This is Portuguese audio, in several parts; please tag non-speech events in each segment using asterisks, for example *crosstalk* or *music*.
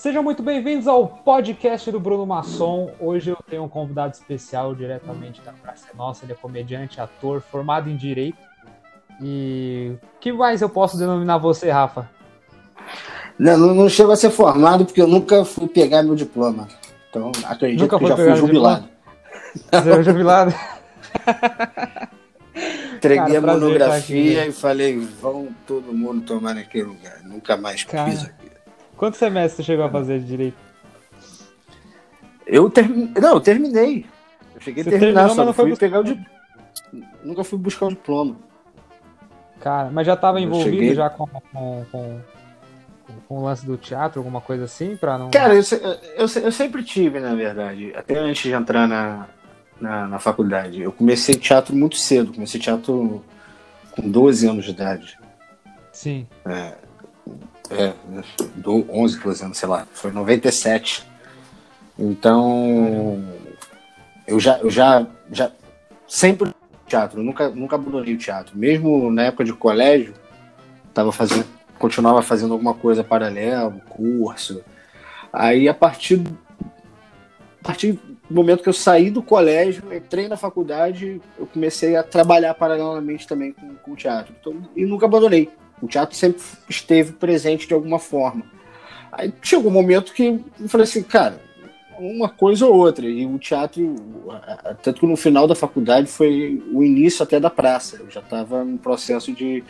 Sejam muito bem-vindos ao podcast do Bruno Masson. Hoje eu tenho um convidado especial diretamente da Praça Nossa. Ele é comediante, ator, formado em Direito. E o que mais eu posso denominar você, Rafa? Não, não, chego a ser formado porque eu nunca fui pegar meu diploma. Então acredito nunca que já fui jubilado. Você é jubilado? Entreguei a monografia e falei, vão todo mundo tomar naquele lugar. Nunca mais Cara, piso aqui. Quantos semestres você chegou a fazer de direito? Eu terminei. Não, eu terminei. Eu cheguei você a terminar, terminou, só não fui pegar o diploma. Nunca fui buscar o diploma. Cara, mas já estava envolvido cheguei... já com, com, com, com, o lance do teatro, alguma coisa assim, para não. Cara, eu, eu, eu, sempre tive, na verdade, até antes de entrar na, na, na, faculdade. Eu comecei teatro muito cedo, comecei teatro com 12 anos de idade. Sim. É, é, do 11, 12 anos, sei lá, foi 97. Então, eu já, eu já, já sempre teatro, nunca, nunca abandonei o teatro. Mesmo na época de colégio, tava fazendo, continuava fazendo alguma coisa paralela, curso. Aí a partir, a partir do momento que eu saí do colégio, entrei na faculdade, eu comecei a trabalhar paralelamente também com, com o teatro. Então, e nunca abandonei. O teatro sempre esteve presente de alguma forma. Aí chegou um momento que eu falei assim, cara, uma coisa ou outra. E o teatro, tanto que no final da faculdade foi o início até da praça. Eu já estava no processo de,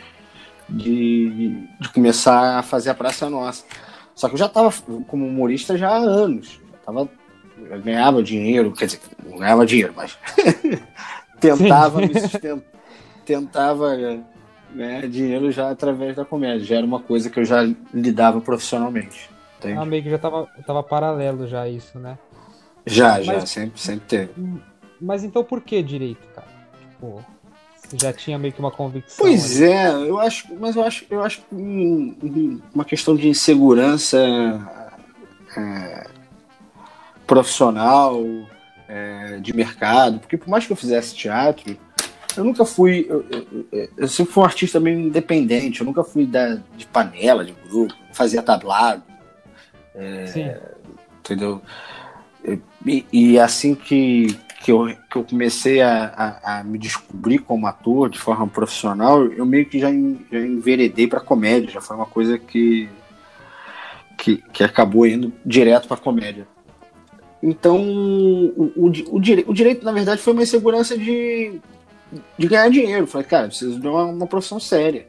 de, de, começar a fazer a Praça Nossa. Só que eu já estava como humorista já há anos. Já tava, eu ganhava dinheiro, quer dizer, não ganhava dinheiro, mas *laughs* tentava me sustentar, tentava ganhar dinheiro já através da comédia. Já era uma coisa que eu já lidava profissionalmente. Entende? Ah, meio que já tava, tava paralelo já isso, né? Já, Mas, já, sempre, sempre teve. Mas então por que direito, cara? Tipo, já tinha meio que uma convicção. Pois ali. é, eu acho, mas eu acho, eu acho uma questão de insegurança é, profissional, é, de mercado, porque por mais que eu fizesse teatro, eu nunca fui. Eu, eu, eu, sempre fui um artista meio independente, eu nunca fui da, de panela, de grupo, fazia tablado. É, entendeu? E, e, assim que, que, eu, que eu comecei a, a, a, me descobrir como ator de forma profissional, eu meio que já, já enveredei para comédia, já foi uma coisa que, que, que acabou indo direto para comédia. Então, o, o, o, o direito, na verdade, foi uma insegurança de, de ganhar dinheiro. Falei, cara, preciso de uma, uma profissão séria.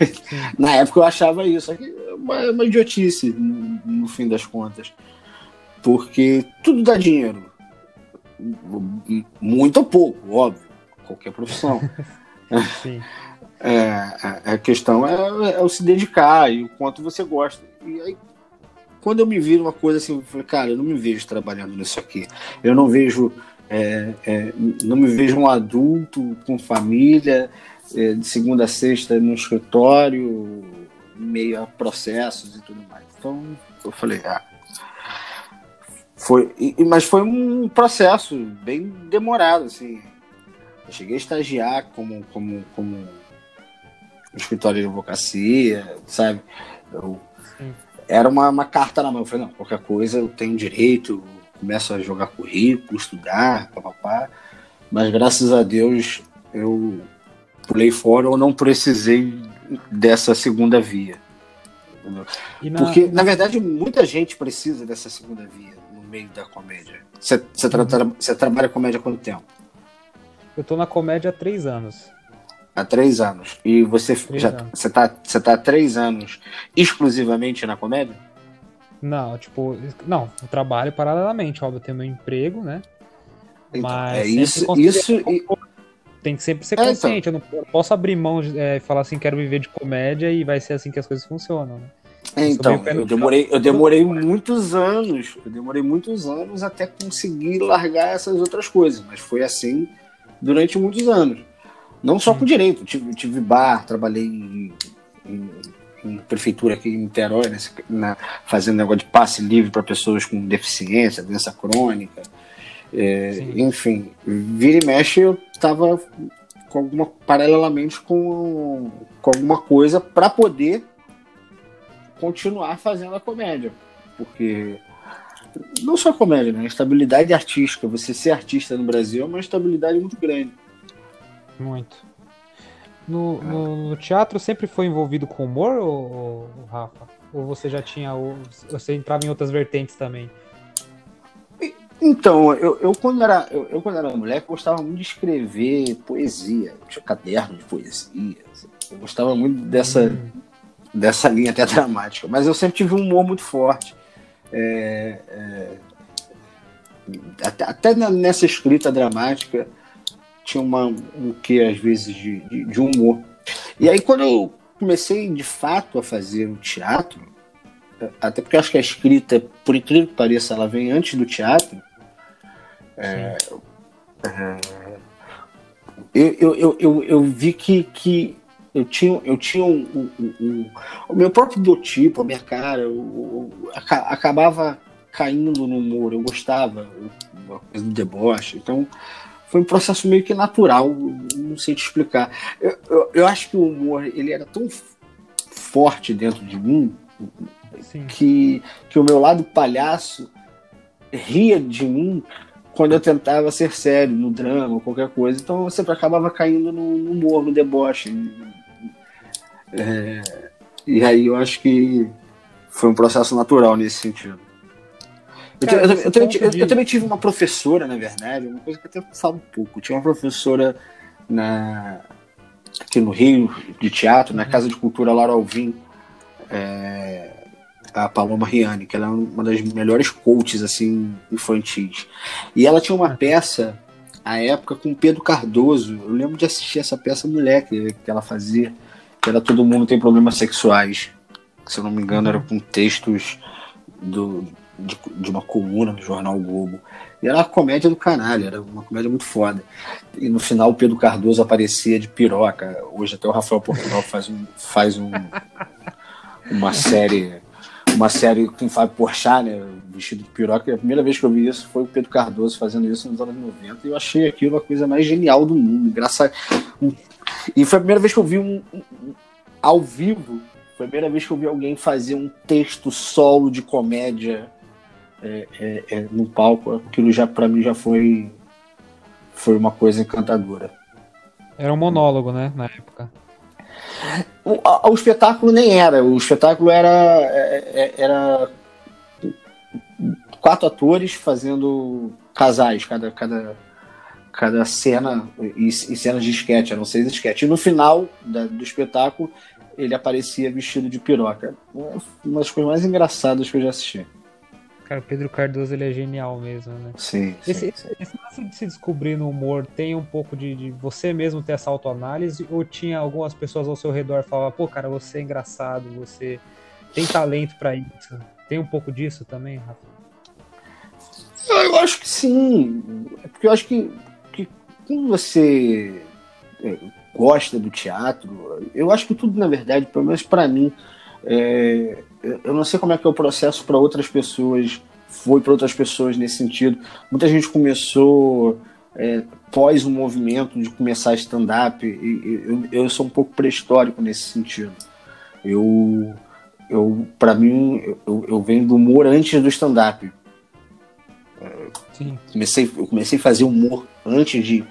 *laughs* Na época eu achava isso, aqui é uma, uma idiotice no, no, fim das contas. Porque tudo dá dinheiro. Muito ou pouco, óbvio. Qualquer profissão. *laughs* Sim. *laughs* É, a, a, questão é, é, o se dedicar e o quanto você gosta. E aí, quando eu me vi numa coisa assim, eu falei, cara, eu não me vejo trabalhando nisso aqui. Eu não vejo. É, é, não me vejo um adulto com família é, de segunda a sexta no escritório, meio a processos e tudo mais. Então eu falei, ah. Foi, e, mas foi um processo bem demorado, assim. Eu cheguei a estagiar como, como, como no escritório de advocacia, sabe? Eu, era uma, uma carta na mão. Eu falei, não, qualquer coisa eu tenho direito, começo a jogar currículo, estudar, papapá. Mas graças a Deus eu pulei fora ou não precisei dessa segunda via. Na... Porque, na verdade, muita gente precisa dessa segunda via no meio da comédia. Você, tra você trabalha comédia há quanto tempo? Eu tô na comédia há três anos. Há três anos. E você três já anos. Você, tá, você tá há três anos exclusivamente na comédia? Não, tipo, não, eu trabalho paralelamente, óbvio, eu tenho meu emprego, né? Então, Mas é isso, isso e, tem que sempre ser consciente. É, então. Eu não posso abrir mão e é, falar assim, quero viver de comédia e vai ser assim que as coisas funcionam, né? É, então, eu demorei, eu demorei muitos anos, eu demorei muitos anos até conseguir largar essas outras coisas, mas foi assim durante muitos anos. Não só com direito, tive, tive bar, trabalhei em, em, em prefeitura aqui em Niterói, né, na, fazendo negócio de passe livre para pessoas com deficiência, doença crônica. É, enfim, vira e mexe eu estava com alguma paralelamente com, com alguma coisa para poder continuar fazendo a comédia. porque não só comédia, né? A estabilidade artística, você ser artista no Brasil é uma estabilidade muito grande. Muito. No, no, no teatro sempre foi envolvido com humor, ou, ou, Rafa? Ou você já tinha. Ou, você entrava em outras vertentes também? Então, eu, eu, quando era, eu, eu, quando era moleque, gostava muito de escrever poesia. Eu tinha caderno de poesia. Eu gostava muito dessa, hum. dessa linha até *laughs* dramática. Mas eu sempre tive um humor muito forte. É, é, até, até, nessa escrita dramática tinha uma, um que às vezes de, de, de, humor. E aí quando eu comecei de fato a fazer o teatro, até porque acho que a escrita, por incrível que pareça, ela vem antes do teatro. É, é, eu, eu, eu, eu, eu vi que, que eu tinha, eu tinha um, um, um, o meu próprio biotipo, a minha cara, eu, eu, acabava caindo no humor, eu gostava, uma coisa do deboche. Então, foi um processo meio que natural, não sei te explicar. Eu, eu, eu acho que o humor ele era tão forte dentro de mim que, que o meu lado palhaço ria de mim quando eu tentava ser sério no drama, qualquer coisa. Então eu sempre acabava caindo no, no humor, no deboche. É, e aí eu acho que foi um processo natural nesse sentido. Eu, Cara, eu, eu, também, eu, também, tive uma professora, na verdade, uma coisa que eu até falo um pouco. Tinha uma professora na, aqui no Rio, de teatro, na Casa de Cultura Laura Alvim, é, a Paloma Riani, que ela é uma das melhores coaches assim, infantis. E ela tinha uma peça, à época, com Pedro Cardoso. Eu lembro de assistir essa peça moleque que ela fazia que era Todo Mundo Tem Problemas Sexuais. Se eu não me engano, era com textos do, de, de, uma coluna do jornal Globo. E era uma comédia do caralho, era uma comédia muito foda. E no final o Pedro Cardoso aparecia de piroca. Hoje até o Rafael Portugal faz, um, faz um, uma série uma série com Fábio Porchat, né, vestido de piroca. A primeira vez que eu vi isso foi o Pedro Cardoso fazendo isso nos anos 90 e eu achei aquilo a coisa mais genial do mundo. Engraçado. E foi a primeira vez que eu vi um, um, ao vivo, foi a primeira vez que eu vi alguém fazer um texto solo de comédia é, é, é, no palco. Aquilo já para mim já foi foi uma coisa encantadora. Era um monólogo, né, na época. O, o espetáculo nem era. O espetáculo era, é, é, era quatro atores fazendo casais, cada, cada, cada cena e, e cenas de sketch, eram seis sketches. E no final da, do espetáculo ele aparecia vestido de piroca. Uma das coisas mais engraçadas que eu já assisti. Cara, o Pedro Cardoso ele é genial mesmo, né? Sim. Esse, sim, esse lance de se descobrir no humor tem um pouco de, de você mesmo ter essa autoanálise ou tinha algumas pessoas ao seu redor que falavam, pô, cara, você é engraçado, você tem talento para isso? Tem um pouco disso também, Rafa? Eu acho que sim. É porque eu acho que, que quando você é, gosta do teatro, eu acho que tudo, na verdade, pelo menos para mim, é, eu não sei como é que é o processo para outras pessoas, foi para outras pessoas nesse sentido. Muita gente começou é, pós o movimento de começar stand-up, eu, eu sou um pouco pré-histórico nesse sentido. Eu, eu para mim, eu, eu venho do humor antes do stand-up. Comecei, eu comecei a fazer humor antes de,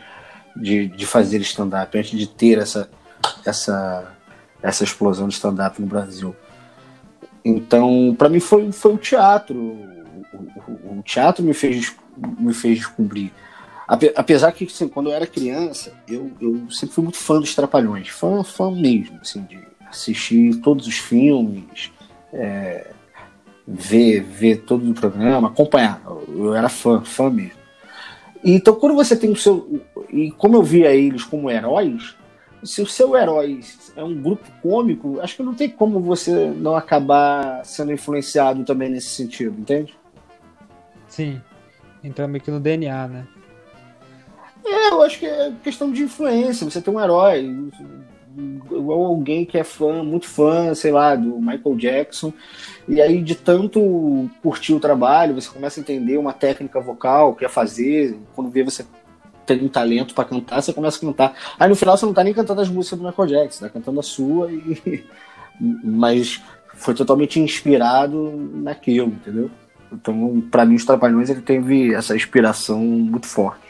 de, de fazer stand-up, antes de ter essa, essa, essa explosão de stand-up no Brasil. Então, para mim foi, foi o teatro. O, o, o, teatro me fez, me fez descobrir. Apesar que, assim, quando eu era criança, eu, eu sempre fui muito fã dos Trapalhões. Fã, fã mesmo, assim, de assistir todos os filmes, é, ver, ver todo o programa, acompanhar. Eu era fã, fã mesmo. Então, quando você tem o seu. E como eu via eles como heróis, se o seu herói é um grupo cômico, acho que não tem como você não acabar sendo influenciado também nesse sentido, entende? Sim. Entra meio que no DNA, né? É, eu acho que é questão de influência. Você tem um herói, igual alguém que é fã, muito fã, sei lá, do Michael Jackson, e aí de tanto curtir o trabalho, você começa a entender uma técnica vocal, quer fazer, quando vê você tem um talento para cantar, você começa a cantar. Aí no final você não tá nem cantando as músicas do Michael Jackson, tá cantando a sua e *laughs* mas foi totalmente inspirado naquilo, entendeu? Então, para mim, os Trapalhões ele teve essa inspiração muito forte.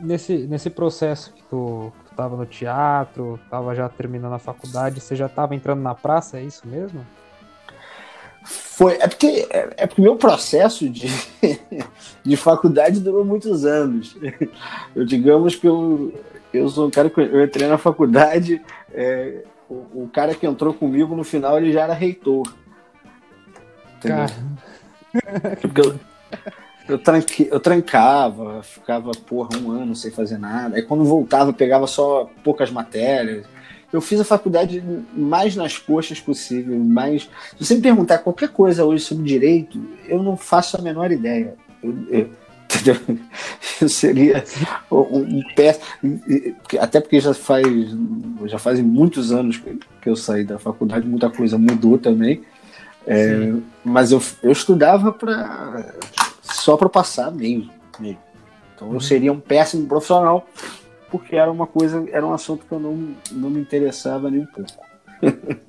Nesse, nesse processo que tu, tu tava no teatro, tava já terminando a faculdade, você já tava entrando na praça, é isso mesmo? Foi, é porque é, é porque meu processo de, *laughs* de faculdade durou muitos anos. Eu digamos que eu, eu sou um cara que eu entrei na faculdade, é, o, o, cara que entrou comigo no final ele já era reitor. Entendeu? Porque eu, eu, tranque, eu trancava, ficava porra um ano sem fazer nada. Aí quando voltava, pegava só poucas matérias. Eu fiz a faculdade mais nas coxas possível, mais. Se você me perguntar qualquer coisa hoje sobre direito, eu não faço a menor ideia. Eu, eu, *laughs* eu seria um pé. Até porque já faz já fazem muitos anos que eu saí da faculdade, muita coisa mudou também. É, mas eu, eu estudava para só para passar mesmo, mesmo. Então eu uhum. seria um péssimo profissional porque era uma coisa, era um assunto que eu não, não me interessava nem um pouco. *laughs*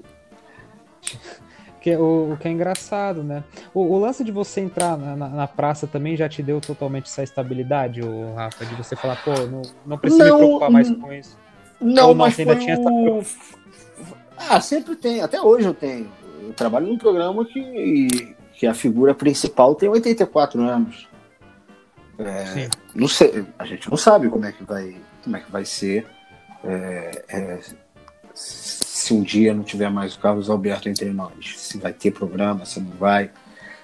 que, o, o que é engraçado, né? O, o lance de você entrar na, na, na, praça também já te deu totalmente essa estabilidade, o Rafa, de você falar, pô, não, não preciso não, me preocupar mais com isso. Não, Ou mas ainda tinha o... Ah, sempre tem, até hoje eu tenho eu trabalho num programa que, que a figura principal tem 84 anos. É, não sei, a gente não sabe como é que vai, como é que vai ser é, é, se um dia não tiver mais o Carlos Alberto entre nós, se vai ter programa, se não vai.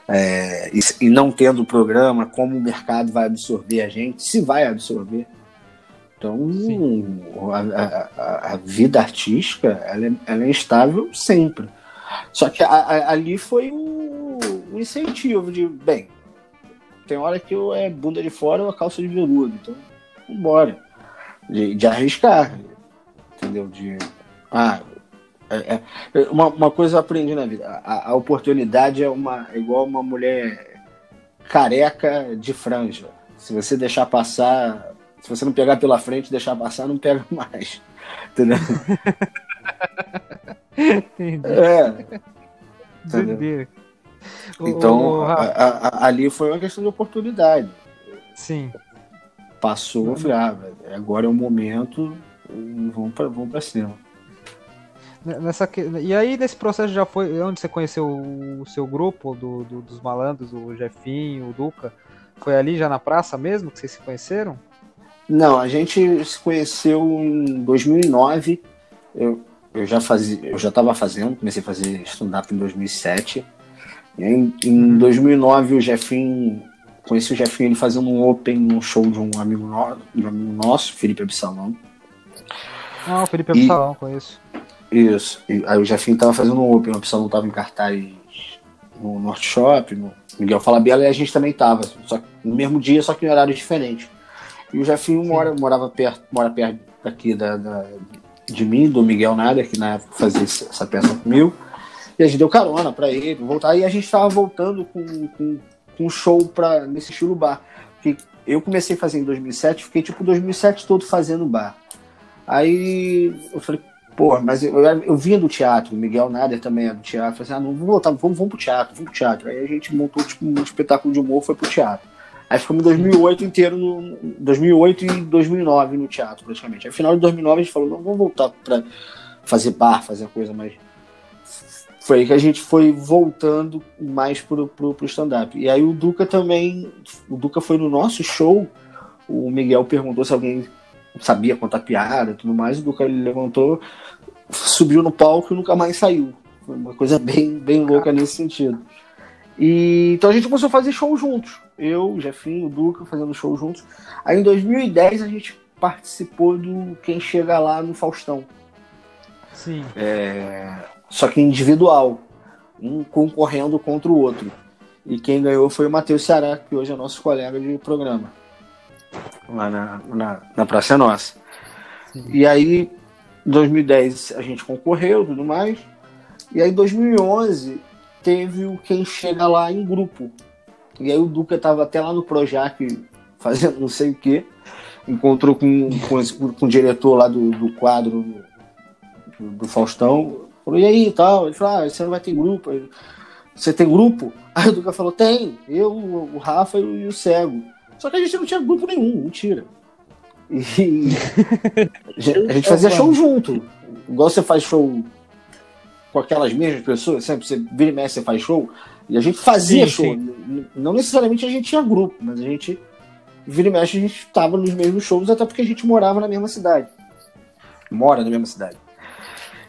É, e, e, não tendo programa, como o mercado vai absorver a gente, se vai absorver. Então, a, a, a, vida artística ela é, ela é instável sempre. Só que a, ali foi um, um, incentivo de, bem, tem hora que eu é bunda de fora ou a calça de veludo, então vambora. De, de arriscar, entendeu? De, ah, é, é, uma, uma coisa eu aprendi na vida, a, a oportunidade é uma é igual uma mulher careca de franja. Se você deixar passar, se você não pegar pela frente, deixar passar, não pega *laughs* mais. Entendeu? *laughs* Entendi. É. Entendi. Então, o, a, a, ali foi uma questão de oportunidade. Sim. Passou, eu falei, ah, agora é o momento, vamos para vamos pra cima. Nessa, e aí, nesse processo já foi onde você conheceu o seu grupo do, do, dos malandros, o Jefinho, o Duca? Foi ali já na praça mesmo que vocês se conheceram? Não, a gente se conheceu em 2009. Eu, eu já fazia, eu já estava fazendo, comecei a fazer stand-up em 2007. E aí, em 2009 o Jefinho, conheci o Jefinho ele fazendo um open no show de um amigo, no, de um amigo nosso, Felipe Absalão. Ah, o Felipe Absalão, conheço. Isso. E aí o Jefinho estava fazendo um open, o Absalão estava em cartaz no Norte Shop, no Miguel Falabella, e a gente também estava, só no mesmo dia, só que em horário diferente. E o Jefinho mora, morava perto, mora perto aqui da, da de mim, do Miguel Nader, que na época fazia essa peça comigo. E a gente deu carona para ele voltar. E a gente estava voltando com, com um show pra, nesse estilo bar. Que eu comecei a fazer em 2007, fiquei tipo 2007 todo fazendo bar. Aí eu falei, pô, mas eu, eu, eu vinha do teatro, o Miguel Nader também é do teatro. Eu falei assim, ah, não, vamos voltar, vamos, vamos pro teatro, vamos pro teatro. Aí a gente montou tipo, um espetáculo de humor, foi pro teatro. Aí ficamos 2008 inteiro, no, 2008 e 2009 no teatro, praticamente. Aí, final de 2009, a gente falou, não, vamos voltar para fazer bar, fazer coisa mais... Foi que a gente foi voltando mais pro, pro, pro stand-up. E aí o Duca também, o Duca foi no nosso show, o Miguel perguntou se alguém sabia contar piada e tudo mais, o Duca ele levantou, subiu no palco e nunca mais saiu. Foi uma coisa bem, bem louca nesse sentido. E, então a gente começou a fazer show juntos. Eu, o Jefinho, o Duca fazendo show juntos. Aí em 2010 a gente participou do Quem Chega Lá no Faustão. Sim. É, só que individual. Um concorrendo contra o outro. E quem ganhou foi o Matheus Ceará, que hoje é nosso colega de programa. Lá na, na, na Praça Nossa. Sim. E aí, em 2010 a gente concorreu tudo mais. E aí em 2011 teve o Quem Chega Lá em grupo. E aí o Duca tava até lá no Projac fazendo não sei o que. Encontrou com, com, com, o diretor lá do, do quadro do, do, Faustão. Falou, e aí tal? Ele falou, ah, você não vai ter grupo. Você tem grupo? *laughs* Aí o Duca falou, tem, eu, o Rafa e o Cego. Só que a gente não tinha grupo nenhum, mentira. *laughs* E a gente fazia show junto. Igual você faz show com aquelas mesmas pessoas, sempre você vira e mexe, você faz show. E a gente fazia sim, show. Sim. Não necessariamente a gente tinha grupo, mas a gente vira e mexe, a gente estava nos mesmos shows, até porque a gente morava na mesma cidade. Mora na mesma cidade.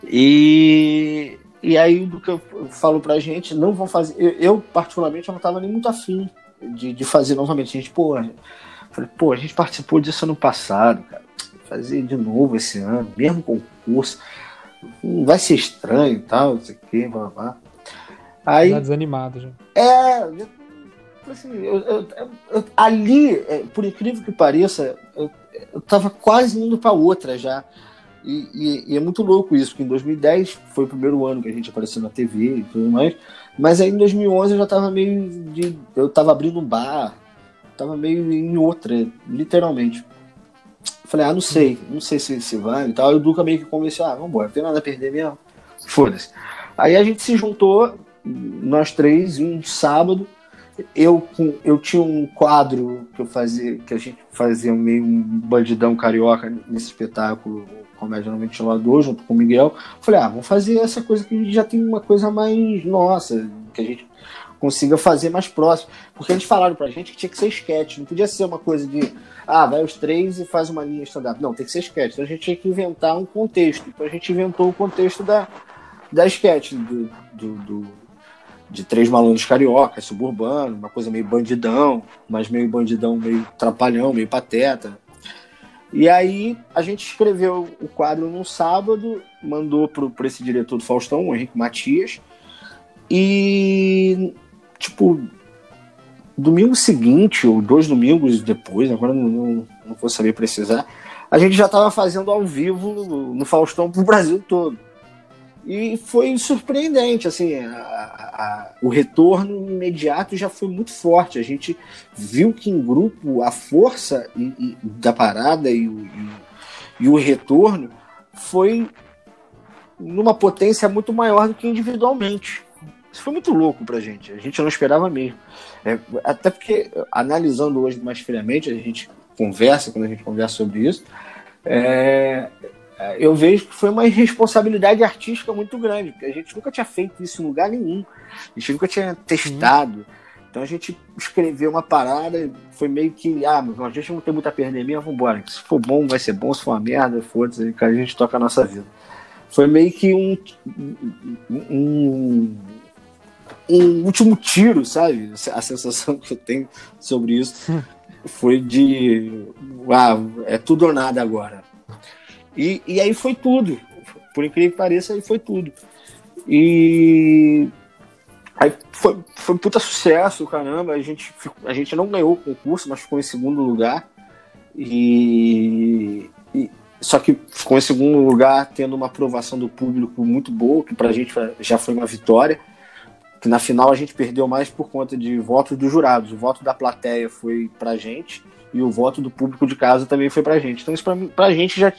E, e aí o Duca falou pra gente, não vão fazer. Eu, eu particularmente, eu não estava nem muito afim de, de fazer novamente. A gente, pô, falei, pô, a gente participou disso ano passado, cara. Fazer de novo esse ano, mesmo concurso. Vai ser estranho e tal, não sei o que, blá blá. Aí. Tá desanimado já. É, assim, eu, eu, eu, ali, é, por incrível que pareça, eu, eu tava quase indo para outra já. E, e, e, é muito louco isso, porque em 2010 foi o primeiro ano que a gente apareceu na TV e tudo mais. Mas aí em 2011 eu já tava meio de. Eu tava abrindo um bar, tava meio em outra, literalmente. Falei, ah, não sei, não sei se, se vai e tal. E o Duca meio que convenceu, ah, vambora, não tem nada a perder mesmo. Foda-se. Aí a gente se juntou, nós três, um sábado. Eu, eu tinha um quadro que eu fazia, que a gente fazia meio um bandidão carioca nesse espetáculo, Comédia no Ventilador, junto com o Miguel. Falei, ah, vamos fazer essa coisa que já tem uma coisa mais nossa, que a gente consiga fazer mais próximo. Porque eles falaram pra gente que tinha que ser sketch, não podia ser uma coisa de, ah, vai os três e faz uma linha stand-up. Não, tem que ser sketch. Então a gente tinha que inventar um contexto. Então a gente inventou o contexto da, da sketch, do, do, do de três malandros carioca, suburbano, uma coisa meio bandidão, mas meio bandidão, meio trapalhão, meio pateta. E aí a gente escreveu o quadro num sábado, mandou para esse diretor do Faustão, o Henrique Matias, e tipo, domingo seguinte, ou dois domingos depois, agora não, não, não vou saber precisar, a gente já estava fazendo ao vivo no Faustão para o Brasil todo. E foi surpreendente, assim, a, a, o retorno imediato já foi muito forte. A gente viu que em grupo a força e, e, da parada e o, e, e o retorno foi numa potência muito maior do que individualmente. Isso foi muito louco pra gente. A gente não esperava mesmo. É, até porque, analisando hoje mais friamente, a gente conversa, quando a gente conversa sobre isso, é, eu vejo que foi uma irresponsabilidade artística muito grande, porque a gente nunca tinha feito isso em lugar nenhum. A gente nunca tinha testado. Uhum. Então a gente escreveu uma parada, foi meio que, ah, a gente não tem muito a perder mesmo, vambora. Se for bom, vai ser bom, se for uma merda, foda-se, a gente toca a nossa vida. Foi meio que um, um, um último tiro, sabe? A sensação que eu tenho sobre isso foi de ah, é tudo ou nada agora. E, e aí foi tudo. Por incrível que pareça, aí foi tudo. E aí foi, foi um puta sucesso, caramba. A gente, a gente não ganhou o concurso, mas ficou em segundo lugar. E, e só que ficou em segundo lugar, tendo uma aprovação do público muito boa, que pra gente já foi uma vitória que na final a gente perdeu mais por conta de votos dos jurados. O voto da plateia foi pra gente e o voto do público de casa também foi pra gente. Então isso pra, pra gente já.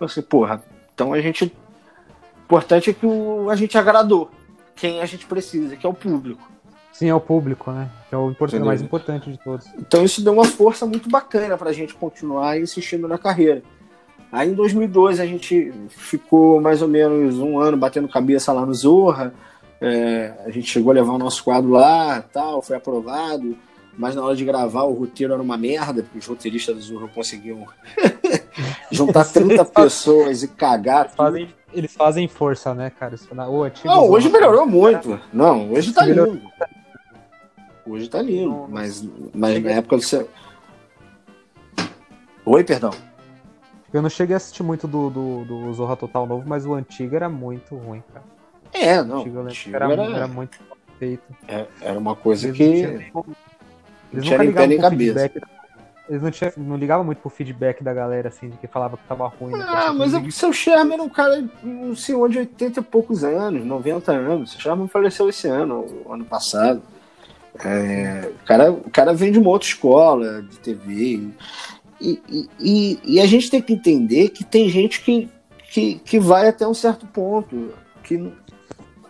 Assim, porra, então a gente. O importante é que o, a gente agradou quem a gente precisa, que é o público. Sim, é o público, né? Que é o importante, mais importante de todos. Então isso deu uma força muito bacana pra gente continuar insistindo na carreira. Aí em 2002 a gente ficou mais ou menos um ano batendo cabeça lá no Zorra é, a gente chegou a levar o nosso quadro lá, tal, foi aprovado, mas na hora de gravar o roteiro era uma merda, porque os roteiristas do Zorro conseguiam *laughs* juntar 30 pessoas e cagar. Eles fazem, eles fazem força, né, cara? O não, hoje melhorou muito. Não, hoje tá lindo. Hoje tá lindo, mas, mas na época você. Oi, perdão. Eu não cheguei a assistir muito do, do, do Zorra Total novo, mas o antigo era muito ruim, cara. É, não. era, era, era, muito feito. É, era uma coisa eles que. Eles não tinha nem pé nem cabeça. Eles não, tinha, não ligavam muito pro feedback da galera, assim, de que falava que tava ruim. Né, ah, mas é porque seu Sherman era um cara, não sei onde, 80 e poucos anos, 90 anos. O Sherman faleceu esse ano, ano passado. É, o, cara, o cara vem de uma outra escola de TV. E, e, e, e, a gente tem que entender que tem gente que, que, que vai até um certo ponto que,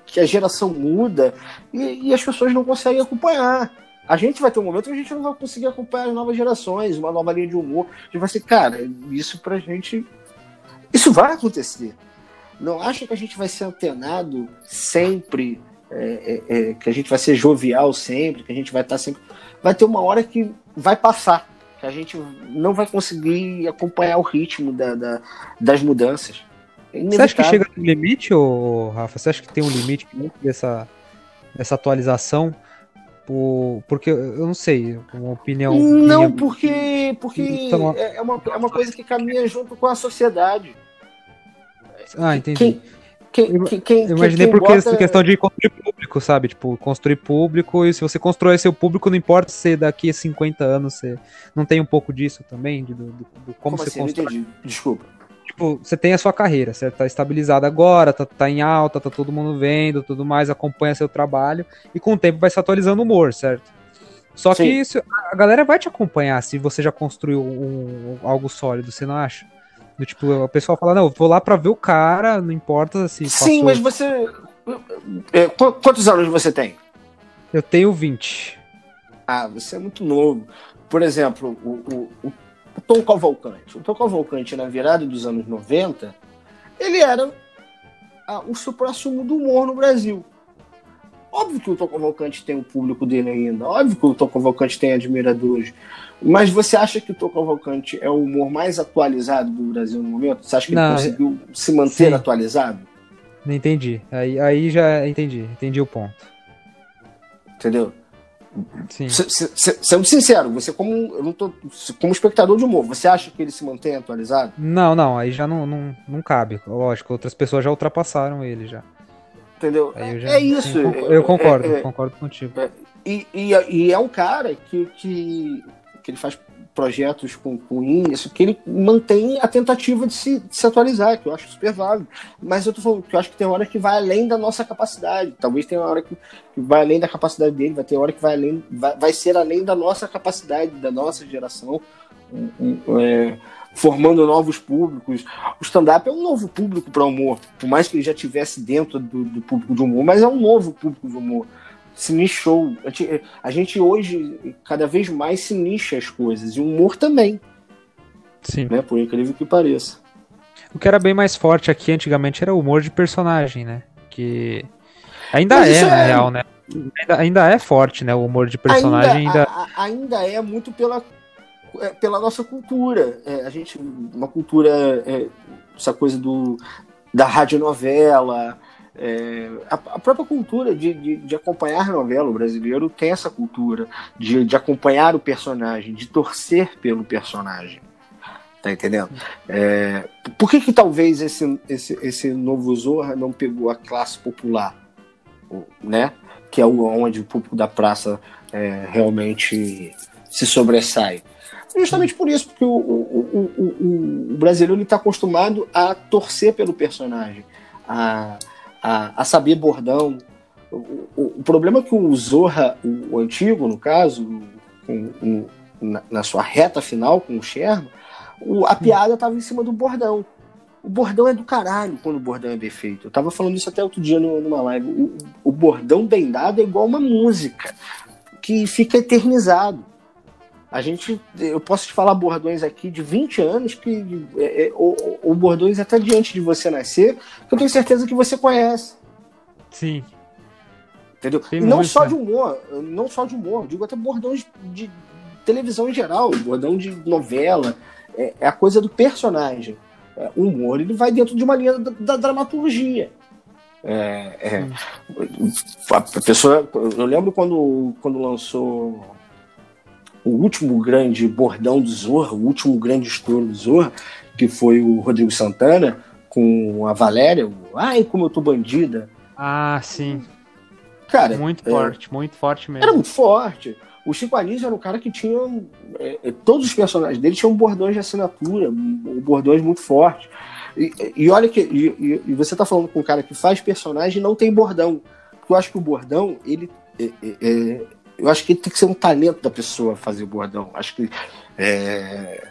que a geração muda e, e as pessoas não conseguem acompanhar. A gente vai ter um momento que a gente não vai conseguir acompanhar as novas gerações, uma nova linha de humor. A gente vai ser, cara, isso pra gente. Isso vai acontecer. Não acha que a gente vai ser antenado sempre, é, é, é, que a gente vai ser jovial sempre, que a gente vai estar sempre. Vai ter uma hora que vai passar, que a gente não vai conseguir acompanhar o ritmo da, da das mudanças. É Você acha que chega no limite, ô, Rafa? Você acha que tem um limite dessa, dessa atualização? Por, porque eu não sei, uma opinião. Não, minha... porque, porque então, é, uma, é uma coisa que caminha junto com a sociedade. Ah, entendi. Quem, quem, quem, eu imaginei porque bota... questão de construir público, sabe? Tipo, construir público, e se você constrói seu público, não importa se daqui a 50 anos você não tem um pouco disso também, de, do, do como, como, você assim? constrói. Desculpa. Tipo, você tem a sua carreira, certo? Tá estabilizada agora, tá, tá em alta, tá todo mundo vendo, tudo mais, acompanha seu trabalho, e com o tempo vai se atualizando o humor, certo? Só Sim. que isso, a galera vai te acompanhar se você já construiu um, algo sólido, você não acha? Do tipo, o pessoal fala, não, vou lá pra ver o cara, não importa se. Sim, mas você. É, quantos anos você tem? Eu tenho 20. Ah, você é muito novo. Por exemplo, o, o, o, o Tom Cavalcante. O Tom Cavalcante, na virada dos anos 90, ele era ah, o supra-sumo do humor no Brasil. Óbvio que o Tom Cavalcante tem o público dele ainda, óbvio que o Tom Cavalcante tem admiradores, mas você acha que o Tom Cavalcante é o humor mais atualizado do Brasil no momento? Você acha que Não, ele conseguiu se manter sim. atualizado? Não entendi. Aí, aí já entendi, entendi o ponto. Entendeu? Sim. Sendo sincero, você como eu não tô, como espectador de humor, você acha que ele se mantém atualizado? Não, não, aí já não, não, não cabe. Lógico, outras pessoas já ultrapassaram ele já. Entendeu? Já, é isso. Sim, eu concordo, é, é, concordo contigo. É, e, e, e, é um cara que, que, que ele faz projetos com, com isso, que ele mantém a tentativa de se, de se, atualizar, que eu acho super válido. Mas eu tô falando que eu acho que tem hora que vai além da nossa capacidade. Talvez tenha uma hora que, que vai além da capacidade dele, vai ter hora que vai além, vai, vai ser além da nossa capacidade, da nossa geração. É, formando novos públicos. O stand-up é um novo público para humor, por mais que ele já tivesse dentro do, do, público de humor, mas é um novo público de humor. Se nichou. A gente, a gente hoje, cada vez mais, se nicha as coisas, e o humor também. Sim. Né, por incrível que pareça. O que era bem mais forte aqui antigamente era o humor de personagem, né? Que ainda mas é, na é... real, né? Ainda, ainda, é forte, né? O humor de personagem ainda. Ainda, a, ainda é muito pela é, pela nossa cultura. É, a gente, uma cultura, é, essa coisa do, da radionovela, é, a, a, própria cultura de, de, de, acompanhar novela, o brasileiro tem essa cultura de, de acompanhar o personagem, de torcer pelo personagem. Tá entendendo? É, por que, que talvez esse, esse, esse novo Zorra não pegou a classe popular? Né? Que é onde o público da praça é, realmente se sobressai. Justamente por isso, porque o, o, o, o brasileiro está acostumado a torcer pelo personagem, a, a, a saber bordão. O, o, problema é que o Zorra, o, antigo, no caso, com, na, na, sua reta final com o Sherman, a piada estava em cima do bordão. O bordão é do caralho quando o bordão é bem feito. Eu tava falando isso até outro dia numa live. O, o bordão bem dado é igual uma música que fica eternizado. A gente, eu posso te falar bordões aqui de 20 anos que é, é, ou, ou bordões até diante de você nascer, que eu tenho certeza que você conhece. Sim. Entendeu? Tem e não muito, só né? de humor, não só de humor, digo até bordões de, de televisão em geral, bordão de novela, é, é a coisa do personagem. É, o humor ele vai dentro de uma linha da, da dramaturgia. É, é, a pessoa, eu lembro quando, quando lançou o último grande bordão do Zorra, o último grande estouro do Zorra, que foi o Rodrigo Santana com a Valéria, o Ai, como eu tô bandida. Ah, sim. Cara, muito é, forte, muito forte mesmo. Era muito forte. O Chico Anísio era um cara que tinha. É, é todos os personagens dele tinham bordões de assinatura, bordões muito fortes. E, e olha que. E, e, você tá falando com um cara que faz personagem e não tem bordão. Porque eu acho que o bordão, ele. É, é, é eu acho que tem que ser um talento da pessoa fazer o bordão. Acho que é,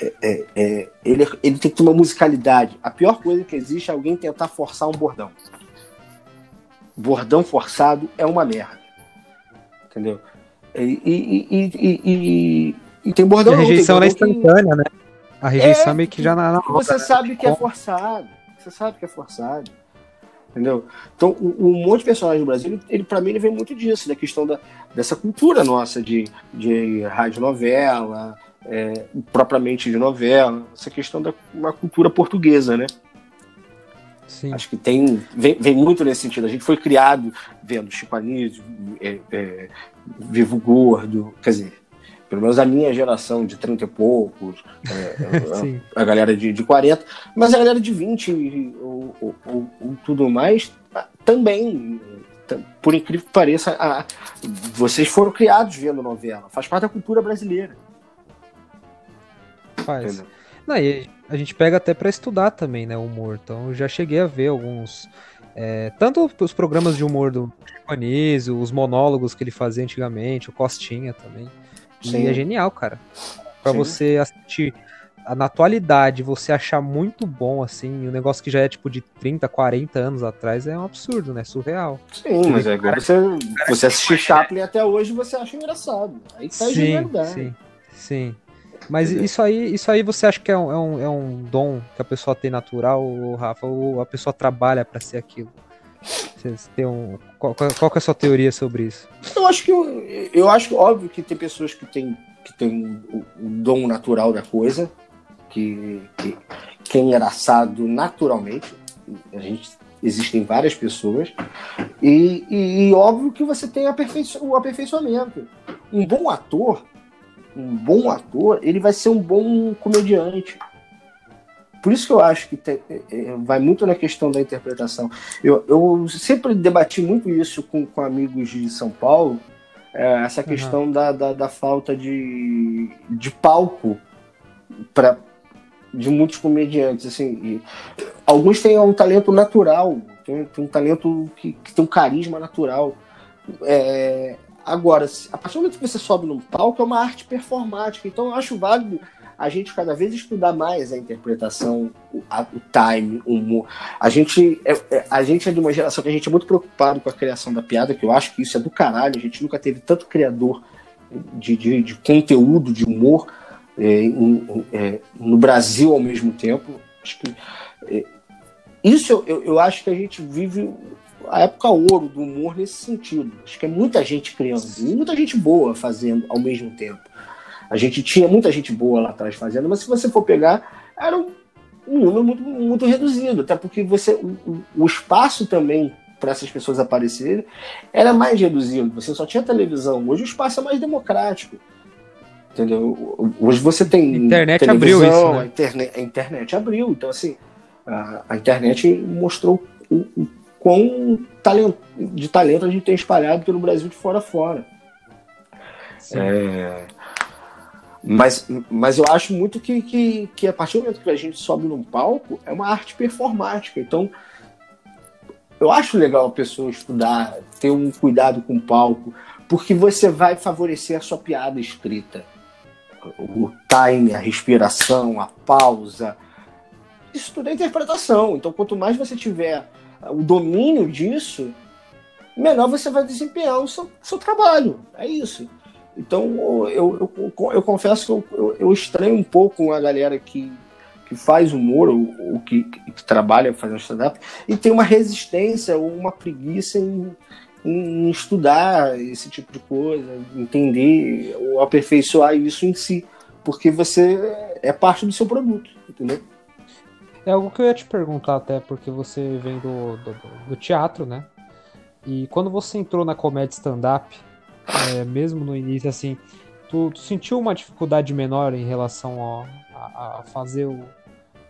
é, é, é, ele, ele tem que ter uma musicalidade. A pior coisa que existe é alguém tentar forçar um bordão. bordão forçado é uma merda. Entendeu? E, e, e, e, tem bordão. A rejeição é instantânea, que... né? A rejeição é, meio que já na, na Você sabe que é forçado. Você sabe que é forçado. Entendeu? Então, um, um monte de personagem no Brasil, ele, ele para mim, ele vem muito disso, da questão da, dessa cultura nossa de, de radionovela, é, propriamente de novela, essa questão da uma cultura portuguesa, né? Sim. Acho que tem vem, vem, muito nesse sentido. A gente foi criado vendo Chico Anísio, é, é, Vivo Gordo, quer dizer, pelo menos a minha geração de 30 e poucos, é, *laughs* a, a, galera de, de 40, mas a galera de 20 ou, ou, ou tudo mais também, por incrível que pareça, a, vocês foram criados vendo novela, faz parte da cultura brasileira. Faz. Entendeu? Não, e a gente pega até para estudar também, né, humor. Então eu já cheguei a ver alguns. É, tanto os programas de humor do Anísio, os monólogos que ele fazia antigamente, o Costinha também. Sim. E é genial, cara. Pra Sim. você assistir na atualidade, você achar muito bom, assim, um negócio que já é tipo de 30, 40 anos atrás é um absurdo, né? Surreal. Sim, mas é igual você, você assistir Chaplin até hoje você acha engraçado. Aí tá sim. Sim, sim. Mas isso aí, isso aí você acha que é um, é, um, é um dom que a pessoa tem natural, Rafa, ou a pessoa trabalha para ser aquilo? Você tem um, qual, qual é a sua teoria sobre isso? Eu acho que eu, eu acho óbvio que tem pessoas que têm que tem o, o dom natural da coisa, que, que, que é engraçado naturalmente. A gente existem várias pessoas e, e, e óbvio que você tem aperfeiço, o aperfeiçoamento. Um bom ator, um bom ator, ele vai ser um bom comediante. Por isso que eu acho que tem, é, é, vai muito na questão da interpretação. Eu, eu sempre debati muito isso com, com amigos de São Paulo, é, essa questão uhum. da, da, da, falta de, de palco para de muitos comediantes. Assim, alguns têm um talento natural, tem, tem um talento que, que, tem um carisma natural. É, agora, a partir do momento que você sobe num palco, é uma arte performática. Então eu acho válido a gente cada vez estudar mais a interpretação, o, a, o time, o humor. A gente, é, é, a gente é de uma geração que a gente é muito preocupado com a criação da piada, que eu acho que isso é do caralho. A gente nunca teve tanto criador de, de, de conteúdo, de humor é, em, é, no Brasil ao mesmo tempo. Acho que é, isso eu, eu acho que a gente vive a época ouro do humor nesse sentido. Acho que é muita gente criando, muita gente boa fazendo ao mesmo tempo. A gente tinha muita gente boa lá atrás fazendo, mas se você for pegar, era um, um número muito, muito reduzido, até porque você o, o espaço também para essas pessoas aparecerem era mais reduzido. Você só tinha televisão. Hoje o espaço é mais democrático. Entendeu? Hoje você tem. A internet abriu isso. Né? A, internet, a internet abriu. Então, assim, a, a internet mostrou o, o quão talento, de talento a gente tem espalhado pelo Brasil de fora a fora. É, mas, mas eu acho muito que, que, que a partir do momento que a gente sobe num palco, é uma arte performática. Então, eu acho legal a pessoa estudar, ter um cuidado com o palco, porque você vai favorecer a sua piada escrita o time, a respiração, a pausa. Isso tudo é interpretação. Então, quanto mais você tiver o domínio disso, melhor você vai desempenhar o seu, seu trabalho. É isso. Então, eu, eu, eu confesso que eu, eu, estranho um pouco a galera que, que faz humor ou, ou que, que, trabalha fazendo stand-up e tem uma resistência ou uma preguiça em, em estudar esse tipo de coisa, entender ou aperfeiçoar isso em si, porque você é parte do seu produto, entendeu? É algo que eu ia te perguntar até, porque você vem do, do, do teatro, né? E quando você entrou na comédia stand-up, é, mesmo no início, assim, tu, tu, sentiu uma dificuldade menor em relação a, a fazer o,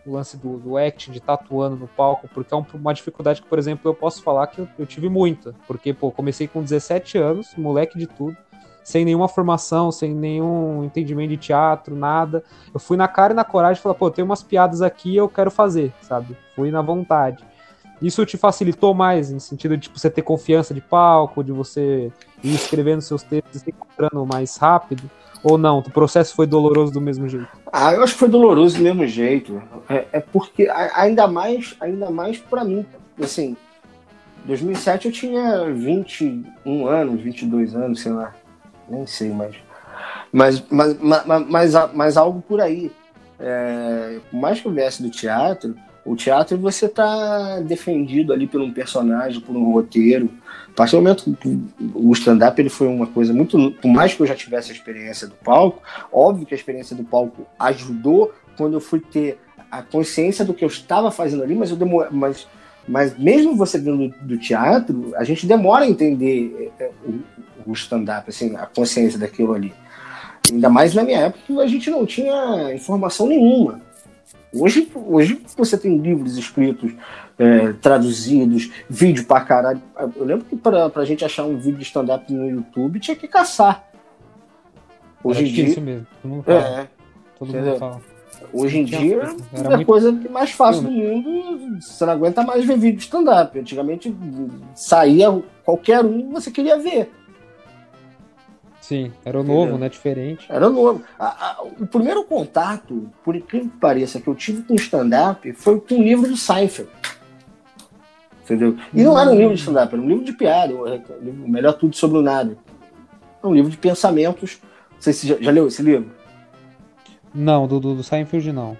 o lance do, do acting, de tatuando no palco, porque é uma dificuldade que, por exemplo, eu posso falar que eu, eu tive muita. Porque, pô, comecei com 17 anos, moleque de tudo, sem nenhuma formação, sem nenhum entendimento de teatro, nada. Eu fui na cara e na coragem e falei, pô, tem umas piadas aqui eu quero fazer, sabe? Fui na vontade. Isso te facilitou mais, em sentido de tipo, você ter confiança de palco, de você ir escrevendo seus textos e encontrando mais rápido? Ou não? O processo foi doloroso do mesmo jeito? Ah, eu acho que foi doloroso do mesmo jeito. É, é porque ainda mais, ainda mais para mim, assim, 2007 eu tinha 21 anos, 22 anos, sei lá. Nem sei mais. Mas, mas, mas, mas, mas algo por aí. É, por mais que eu viesse do teatro, o teatro você tá defendido ali por um personagem, por um roteiro. A partir do momento que o stand-up ele foi uma coisa muito. Por mais que eu já tivesse a experiência do palco, óbvio que a experiência do palco ajudou quando eu fui ter a consciência do que eu estava fazendo ali, mas eu mas, mas mesmo você vindo do teatro, a gente demora a entender é, é, o, o stand-up, assim, a consciência daquilo ali. Ainda mais na minha época que a gente não tinha informação nenhuma. Hoje, hoje você tem livros escritos, é, traduzidos, vídeo pra caralho. Eu lembro que pra, pra gente achar um vídeo de stand-up no YouTube tinha que caçar. Hoje em dia. mesmo. Todo mundo fala. É, Todo mundo fala. Hoje em dia é a coisa mais fácil do mundo. Você não aguenta mais ver vídeo de stand-up. Antigamente saía qualquer um você queria ver. Sim, era o novo, né? Diferente. Era novo. A, a, o primeiro contato, por incrível que pareça, que eu tive com stand-up foi com o livro do Seinfeld. Entendeu? E não era um livro de stand-up, era um livro de piada, o Melhor Tudo Sobre o Nada. É um livro de pensamentos. Não sei se já, já leu esse livro. Não, do, do, do Seinfeld não.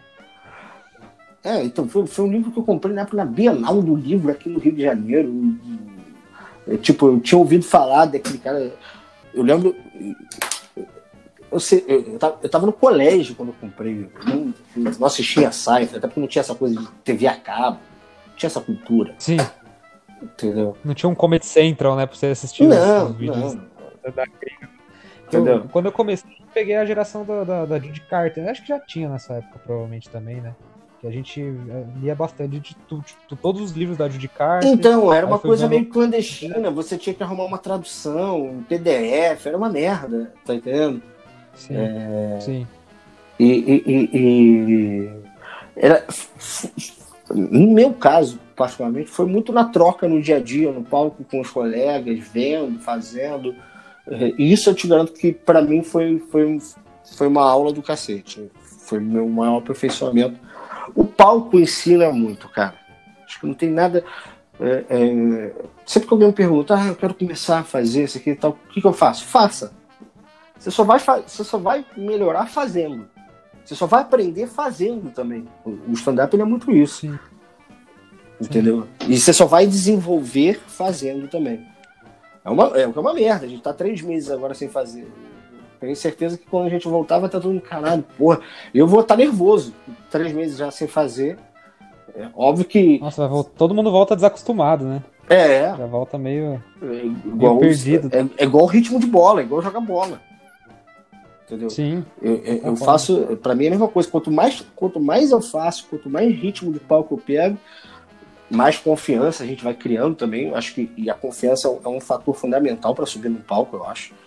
É, então foi, foi um livro que eu comprei na época na Bienal do livro aqui no Rio de Janeiro. É, tipo, eu tinha ouvido falar daquele cara eu lembro. Eu, sei, eu, tava, eu tava no colégio quando eu comprei. Eu não, não assistia até porque não tinha essa coisa de TV a cabo. Não tinha essa cultura. Sim. Entendeu? Não tinha um Comedy Central, né, pra você assistir não, os vídeos não. da Entendeu? Eu, quando eu comecei, eu peguei a geração da, da, da Judy Carter. Acho que já tinha nessa época, provavelmente também, né? A gente eh, lia bastante de, de, de, todos os livros da Judy Carter. Então, era uma coisa vendo... meio clandestina, você tinha que arrumar uma tradução, um PDF, era uma merda, tá entendendo? Sim. É... Sim. E, e, e, e, era no meu caso, particularmente, foi muito na troca no dia a dia, no palco com os colegas, vendo, fazendo. E isso eu te garanto que para mim foi, foi, foi uma aula do cacete. Foi meu maior aperfeiçoamento o palco ensina muito, cara. Acho que não tem nada. É, é... Sempre que alguém me pergunta, ah, eu quero começar a fazer isso aqui e tal, o que, que eu faço? Faça. Você só, vai você só vai melhorar fazendo. Você só vai aprender fazendo também. O stand-up é muito isso. Sim. Entendeu? Sim. E você só vai desenvolver fazendo também. É uma, é uma merda. A gente tá três meses agora sem fazer. Tenho certeza que quando a gente voltar vai estar todo mundo, caralho, porra, eu vou estar nervoso. Três meses já sem fazer. É óbvio que. Nossa, todo mundo volta desacostumado, né? É. Já volta meio, é igual, meio perdido. É, é, igual ritmo de bola, é igual jogar bola. Entendeu? Sim. Eu, eu, eu faço, para mim é a mesma coisa. Quanto mais, quanto mais eu faço, quanto mais ritmo de palco eu pego, mais confiança a gente vai criando também. Acho que e a confiança é um fator fundamental para subir no palco, eu acho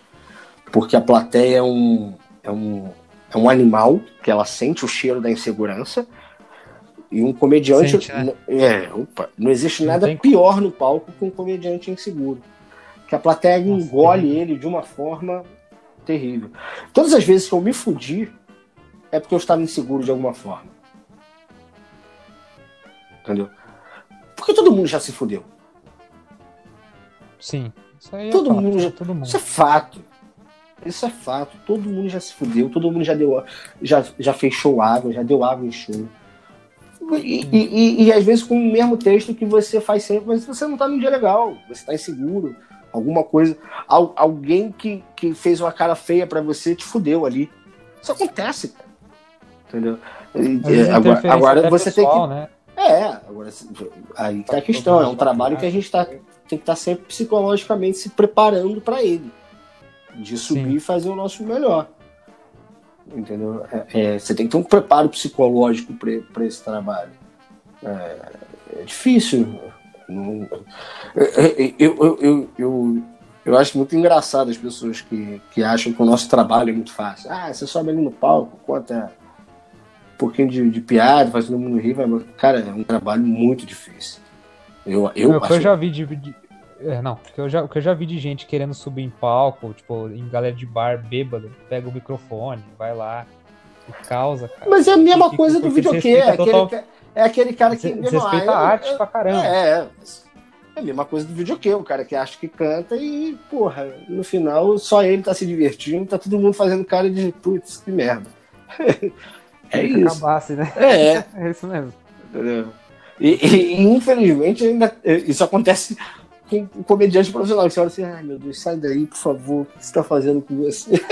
porque a plateia é um, é um, é um animal que ela sente o cheiro da insegurança. E um comediante sente, né? é, opa, não existe não nada pior no palco que um comediante inseguro. Que a plateia Nossa, engole ele de uma forma terrível. Todas as vezes que eu me fudi é porque eu estava inseguro de alguma forma. Entendeu? Porque todo mundo já se fudeu. Sim isso aí é todo, fato, mundo já, todo mundo. Isso é fato isso é fato. Todo mundo já se fudeu, todo mundo já deu, já, já fechou água, já deu água em show. E, e, e, e, às vezes com o mesmo texto que você faz sempre, mas você não tá num dia legal, você tá inseguro, alguma coisa. alguém que, que fez uma cara feia para você te fudeu ali. Isso acontece, cara. Entendeu? É, agora, agora você pessoal, tem que. Né? É, agora aí tá a questão, é um trabalho que a gente tá, tem que estar tá sempre psicologicamente se preparando para ele de subir Sim. e fazer o nosso melhor. Entendeu? É, é, você tem que ter um preparo psicológico para esse trabalho. É, é difícil. Não, é, é, eu, eu, eu, eu, eu acho muito engraçado as pessoas que, que acham que o nosso trabalho é muito fácil. Ah, você sobe ali no palco, conta um pouquinho de, de piada, faz todo mundo rir. Mas, cara, é um trabalho muito difícil. Eu, eu, eu, acho... eu já vi de, de é, não, porque eu já, o que eu já vi de gente querendo subir em palco, tipo, em galera de bar, bêbado, pega o microfone, vai lá e causa, cara. Mas é a mesma coisa do videokê, é, aquele, é aquele cara que... Você respeita a arte eu, pra caramba. É, É a mesma coisa do videokê, o cara que acha que canta e, porra, no final só ele tá se divertindo, tá todo mundo fazendo cara de putz, que merda. *laughs* é isso. Acabasse, né? É. *laughs* é isso mesmo. Entendeu? E, e, infelizmente ainda isso acontece com um comediante profissional. Você olha assim, ai meu Deus, sai daí, por favor, o que você tá fazendo com você? *laughs*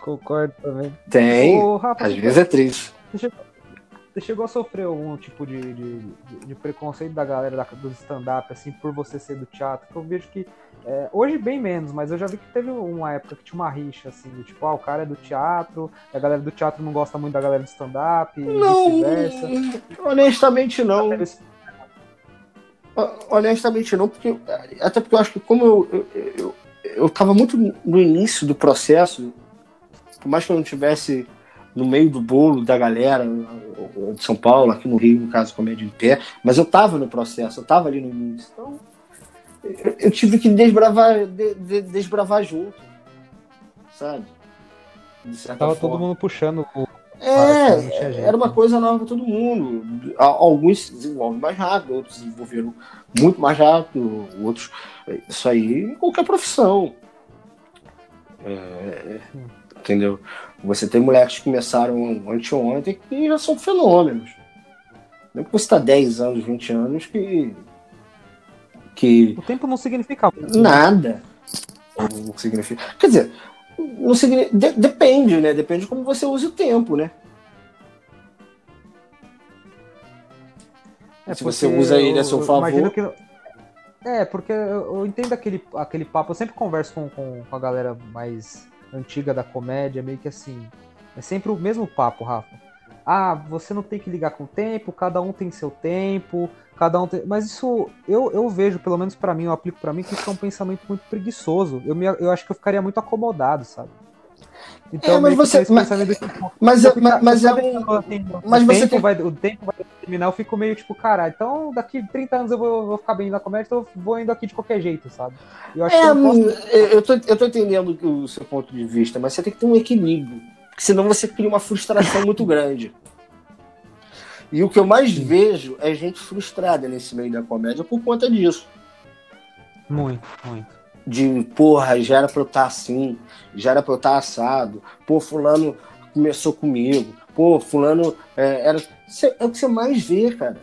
Concordo também. Tem. Ô, Rafa, Às vezes é triste. Você chegou a sofrer algum tipo de, de, de preconceito da galera da, do stand-up, assim, por você ser do teatro? Que eu vejo que. É, hoje bem menos, mas eu já vi que teve uma época que tinha uma rixa, assim, do tipo, ah, o cara é do teatro, a galera do teatro não gosta muito da galera do stand-up, não, honestamente não. Honestamente não, porque. Até porque eu acho que como eu, eu, eu, eu tava muito no início do processo, por mais que eu não tivesse no meio do bolo da galera de São Paulo, aqui no Rio, no caso, Comédia em Pé, mas eu estava no processo, eu estava ali no início. Então, eu, tive que desbravar, de, de, desbravar junto, sabe? Tava forma. todo mundo puxando o. É, era uma coisa nova para todo mundo. Alguns desenvolvem mais rápido, outros desenvolveram muito mais rápido, outros. Isso aí em qualquer profissão. É, entendeu? Você tem moleques que começaram anteontem que já são fenômenos. Não é que você está 10 anos, 20 anos que. que o tempo não significa. Né? Nada. Não significa. Quer dizer, não significa, de, depende, né? Depende de como você usa o tempo, né? É Se você usa ele a seu favor. Que... É, porque eu, eu, entendo aquele, aquele papo, eu sempre converso com, com, com a galera mais antiga da comédia, meio que assim. É sempre o mesmo papo, Rafa. Ah, você não tem que ligar com o tempo, cada um tem seu tempo, cada um tem... Mas isso eu, eu vejo, pelo menos para mim, eu aplico para mim, que isso é um pensamento muito preguiçoso. Eu, me, eu acho que eu ficaria muito acomodado, sabe? Então, é, mas você. Mas, mas, é, mas, mas é um. Mas o, você tempo tem... vai, o tempo vai terminar, eu fico meio tipo, cara, então daqui 30 anos eu vou, vou ficar bem na comédia, então eu vou indo aqui de qualquer jeito, sabe? Eu acho é, que eu, posso... eu, tô, eu tô entendendo o seu ponto de vista, mas você tem que ter um equilíbrio. Senão você cria uma frustração muito grande. E o que eu mais vejo é gente frustrada nesse meio da comédia por conta disso. Muito, muito de porra, já era pra eu estar tá assim, já era pra eu estar tá assado, pô, fulano começou comigo, pô, fulano é, era. É o que você mais vê, cara.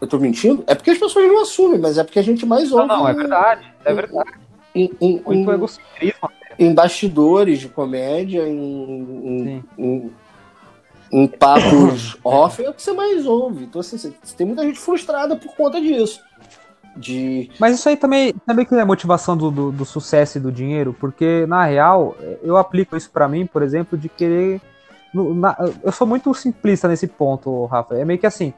Eu tô mentindo? É porque as pessoas não assumem, mas é porque a gente mais ouve. Não, não, é verdade, é verdade. Em, em, Muito egocentrismo. Em bastidores de comédia, em, em, em papos *coughs* off, é o que você mais ouve. Então, assim, você, tem muita gente frustrada por conta disso de. Mas isso aí também, também que é a motivação do, do, do, sucesso e do dinheiro, porque na real, eu aplico isso para mim, por exemplo, de querer. Na, eu sou muito simplista nesse ponto, Rafa. É meio que assim,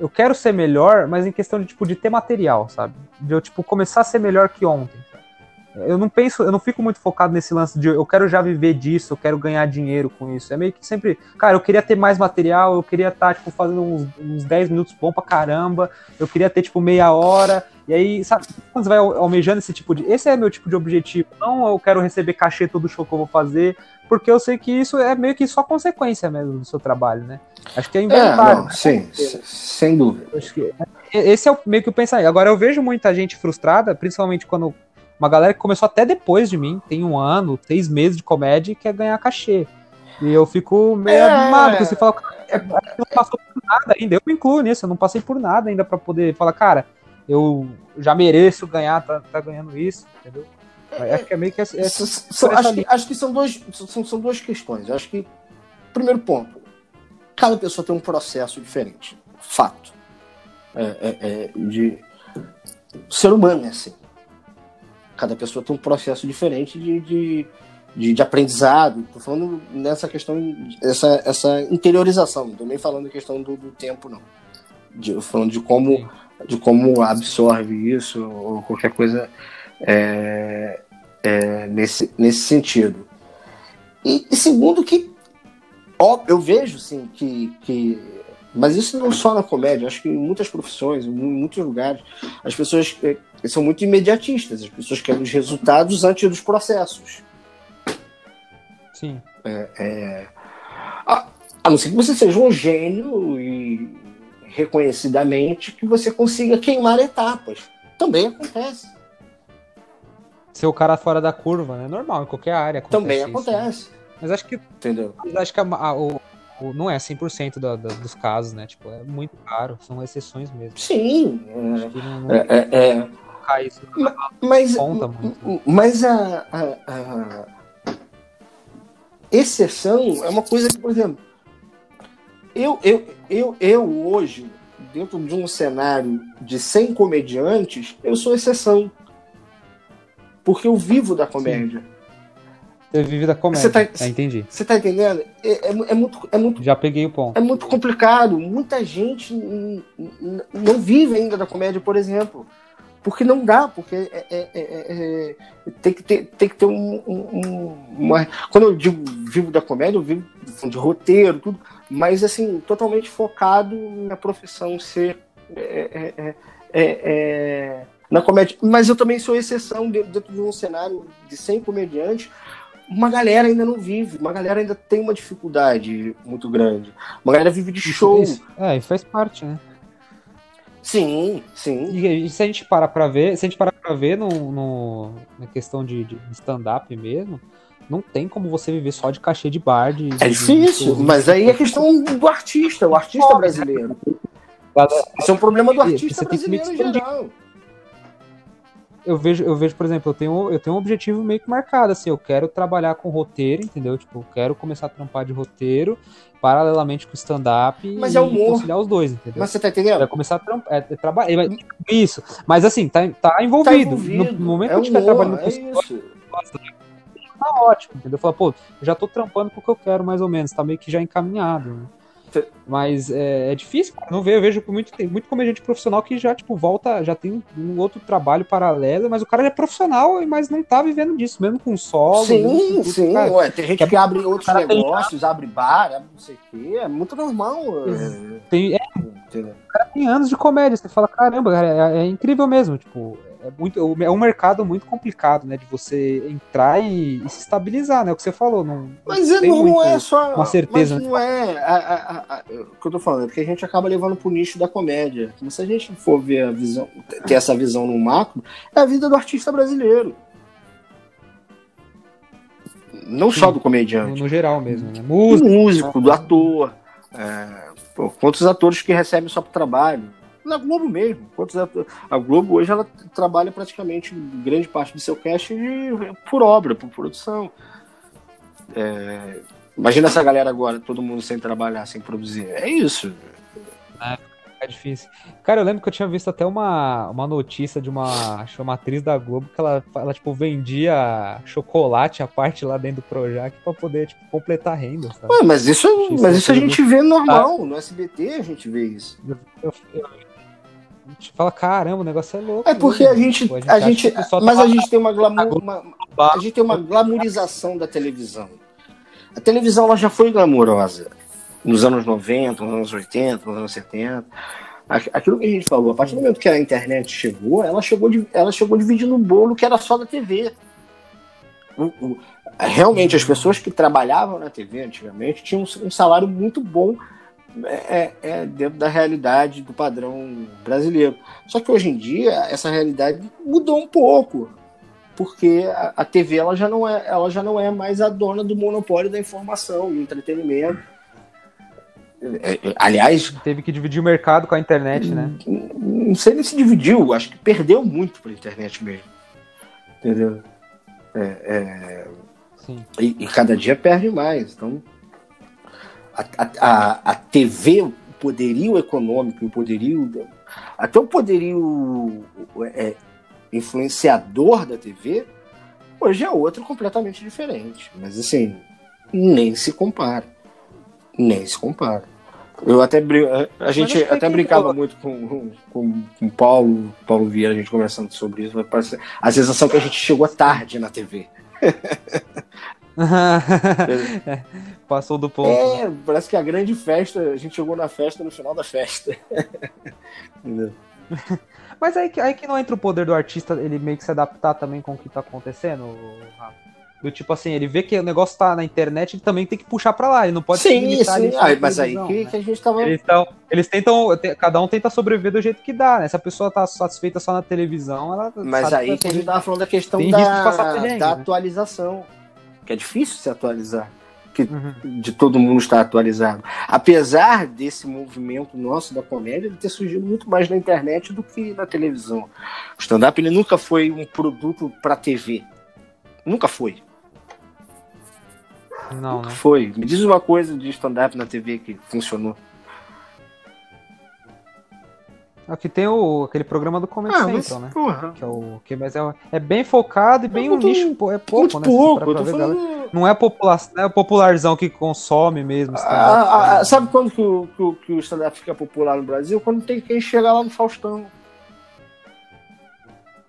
eu quero ser melhor, mas em questão de, tipo, de ter material, sabe? De eu, tipo, começar a ser melhor que ontem. Eu não penso, eu não fico muito focado nesse lance de eu quero já viver disso, eu quero ganhar dinheiro com isso. É meio que sempre, cara, eu queria ter mais material, eu queria estar, tá, tipo, fazendo uns, uns 10 minutos bom pra caramba, eu queria ter, tipo, meia hora. E aí, sabe, quando você vai almejando esse tipo de. Esse é meu tipo de objetivo. Não eu quero receber cachê todo show que eu vou fazer, porque eu sei que isso é meio que só consequência mesmo do seu trabalho, né? Acho que é inventário. É, não, sim, sem dúvida. Acho que esse é meio que o pensamento. Agora, eu vejo muita gente frustrada, principalmente quando uma galera que começou até depois de mim, tem um ano, seis meses de comédia e quer ganhar cachê. E eu fico meio é, animado, porque você fala, é, não passou por nada ainda. Eu me incluo nisso, eu não passei por nada ainda para poder falar, cara, eu já mereço ganhar, tá, tá ganhando isso, entendeu? É, acho que é meio que essa, essa acho, que, acho que são, dois, são, são duas questões. Acho que, primeiro ponto, cada pessoa tem um processo diferente. Fato. É, é, é de o ser humano é assim. Cada pessoa tem um processo diferente de, de, de, de aprendizado. Estou falando nessa questão, essa, essa interiorização. Não estou nem falando da questão do, do tempo, não. De, falando de como, de como absorve isso ou qualquer coisa é, é, nesse, nesse sentido. E, e segundo que ó, eu vejo sim que, que mas isso não só na comédia, acho que em muitas profissões, em muitos lugares, as pessoas é, são muito imediatistas, as pessoas querem os resultados antes dos processos. Sim. É, é, a, a, não ser que você seja um gênio e reconhecidamente que você consiga queimar etapas. Também acontece. Ser o cara fora da curva, né? Normal, em qualquer área. Acontece Também isso, né? acontece. Mas acho que, Entendeu? mas acho que a- a- o, o- não é 100% da, da, dos casos, né? Tipo, é muito raro, são exceções mesmo. Sim. Acho que não, não É, é, cai isso. Mas, Conta muito. mas a, a- a exceção é uma coisa que, por exemplo, eu, eu, eu, eu hoje, dentro de um cenário de 100 comediantes, eu sou exceção. Porque eu vivo da comédia. Você vive da comédia. Você tá- É, entendi. Você tá entendendo? É, é, é muito, é, muito, Já peguei o ponto. é muito complicado. Muita gente não vive ainda da comédia, por exemplo. Porque não dá, porque é- é- é- é- é- tem, que ter, tem que ter um, um- um- uma. Quando eu digo vivo da comédia, eu vivo de roteiro, tudo, mas assim, totalmente focado na profissão ser é, na comédia. Mas eu também sou exceção dentro, dentro de um cenário de 100 comediantes. Uma galera ainda não vive, uma galera ainda tem uma dificuldade muito grande. Uma galera vive de show. Isso- é, e faz parte, né? Sim, sim. E, e se a gente parar pra ver, se a gente parar pra ver no, no- na questão de, de stand-up mesmo, não tem como você viver só de cachê de bar. De, É de- difícil, de- mas aí é questão do artista, o artista brasileiro. Isso é um problema do artista Você tem que brasileiro em geral. Eu vejo, eu vejo, por exemplo, eu tenho, eu tenho um objetivo meio que marcado, assim, eu quero trabalhar com roteiro, entendeu? Tipo, eu quero começar a trampar de roteiro, paralelamente com stand-up Mas e é humor. conciliar os dois, entendeu? Mas você tá Vai entendendo? começar a trampar, é, é trabalhar, é, isso, mas assim, tá, tá envolvido. Tá envolvido. No momento é que eu estiver trabalhando é com isso. tá ótimo, entendeu? Falar, pô, eu já tô trampando com o que eu quero, mais ou menos, tá meio que já encaminhado, né? Mas é, é difícil, cara, não vejo, eu vejo muito, tem muito comediante profissional que já, tipo, volta, já tem um outro trabalho paralelo, mas o cara é profissional, mas não tá vivendo disso, mesmo com solo. mesmo com Sim, tudo, sim. cara. Ué, tem gente é que abre outros cara tem- negócios, abre bar, abre não sei o quê. É muito normal. é, Tem, é, entendeu? tem anos de comédia, você fala, caramba, cara, é, é incrível mesmo, tipo, é, muito, é um mercado muito complicado, né, de você entrar e, e se estabilizar, né, o que você falou, não, Mas não é, não muito é só. uma certeza, Mas não é. A, a- a- o que eu tô falando é que a gente acaba levando pro nicho da comédia. Mas se a gente for ver a visão, ter essa visão no macro, é a vida do artista brasileiro. Não só do no, comediante. no geral mesmo, né, do música, músico, do ator. É, pô, quantos atores que recebem só pro trabalho? Na Globo mesmo. Quantos atores? A Globo hoje ela trabalha praticamente grande parte do seu cast por obra, por produção. É, imagina essa galera agora, todo mundo sem trabalhar, sem produzir. É isso. É difícil. Cara, eu lembro que eu tinha visto até uma, uma notícia de uma, acho é uma atriz da Globo que ela, ela tipo, vendia chocolate à parte lá dentro do Projac pra poder, tipo, completar a renda? Ué, mas isso, Isso mas é isso a gente vê normal. No SBT a gente vê isso. Eu, eu, eu- a gente fala, caramba, o negócio é louco. É porque a mesmo. gente. Tipo, A gente que só mas tá- a gente tem uma glamour. uma- a gente tem uma glamorização da televisão. A televisão ela já foi glamourosa nos anos 90, nos anos 80, nos anos 70. Aqu- Aquilo que a gente falou, a partir do momento que a internet chegou, ela chegou, de- ela chegou dividindo o bolo que era só da TV. O- o- realmente, as pessoas que trabalhavam na TV antigamente tinham um salário muito bom é, é, é, dentro da realidade do padrão brasileiro. Só que hoje em dia essa realidade mudou um pouco, porque a, a TV ela já, não é, ela já não é mais a dona do monopólio da informação e entretenimento. É, é, aliás, Teve que dividir o mercado com a internet, né? não sei nem se dividiu, acho que perdeu muito para a internet mesmo. Entendeu? Sim. E, e cada dia perde mais. Então, a, a, a, TV, o poderio econômico, o poderio. Até o poderio é, influenciador da TV, hoje é outro completamente diferente. Mas assim, nem se compara. Nem se compara. Eu até brin- a- gente até brincava muito com, com, com o Paulo, Paulo Vieira, a gente conversando sobre isso. A sensação que a gente chegou tarde na TV. *laughs* *laughs* Passou do ponto. né? É, parece que a grande festa, a gente chegou na festa no final da festa. *laughs* Entendeu? Mas aí, que- aí que não entra o poder do artista ele meio que se adaptar também com o que tá acontecendo, Rafa? Do tipo assim, ele vê que o negócio tá na internet, ele também tem que puxar pra lá. Ele não pode sim, sim. Ah, mas aí que, né? que, a gente tava. Eles, tão, eles tentam. Cada um tenta sobreviver do jeito que dá, né? Se a pessoa tá satisfeita só na televisão, ela. Mas aí que a gente tava falando da questão da, da né? atualização. Que é difícil se atualizar que, uhum. de todo mundo estar atualizado. Apesar desse movimento nosso da comédia ele ter surgido muito mais na internet do que na televisão. O stand-up ele nunca foi um produto para TV. Nunca foi. Não, nunca né? foi. Me diz uma coisa de stand-up na TV que funcionou. Aqui tem o, aquele programa do Comedy ah, Central, né? Porra. Que é o que mas é, é bem focado e bem um nicho, é pouco, né? Pouco, ver, falando... Não é popular, não é popularzão que consome mesmo. Ah, ah, sabe quando que o, que, que o stand-up fica popular no Brasil? Quando tem quem chegar lá no Faustão.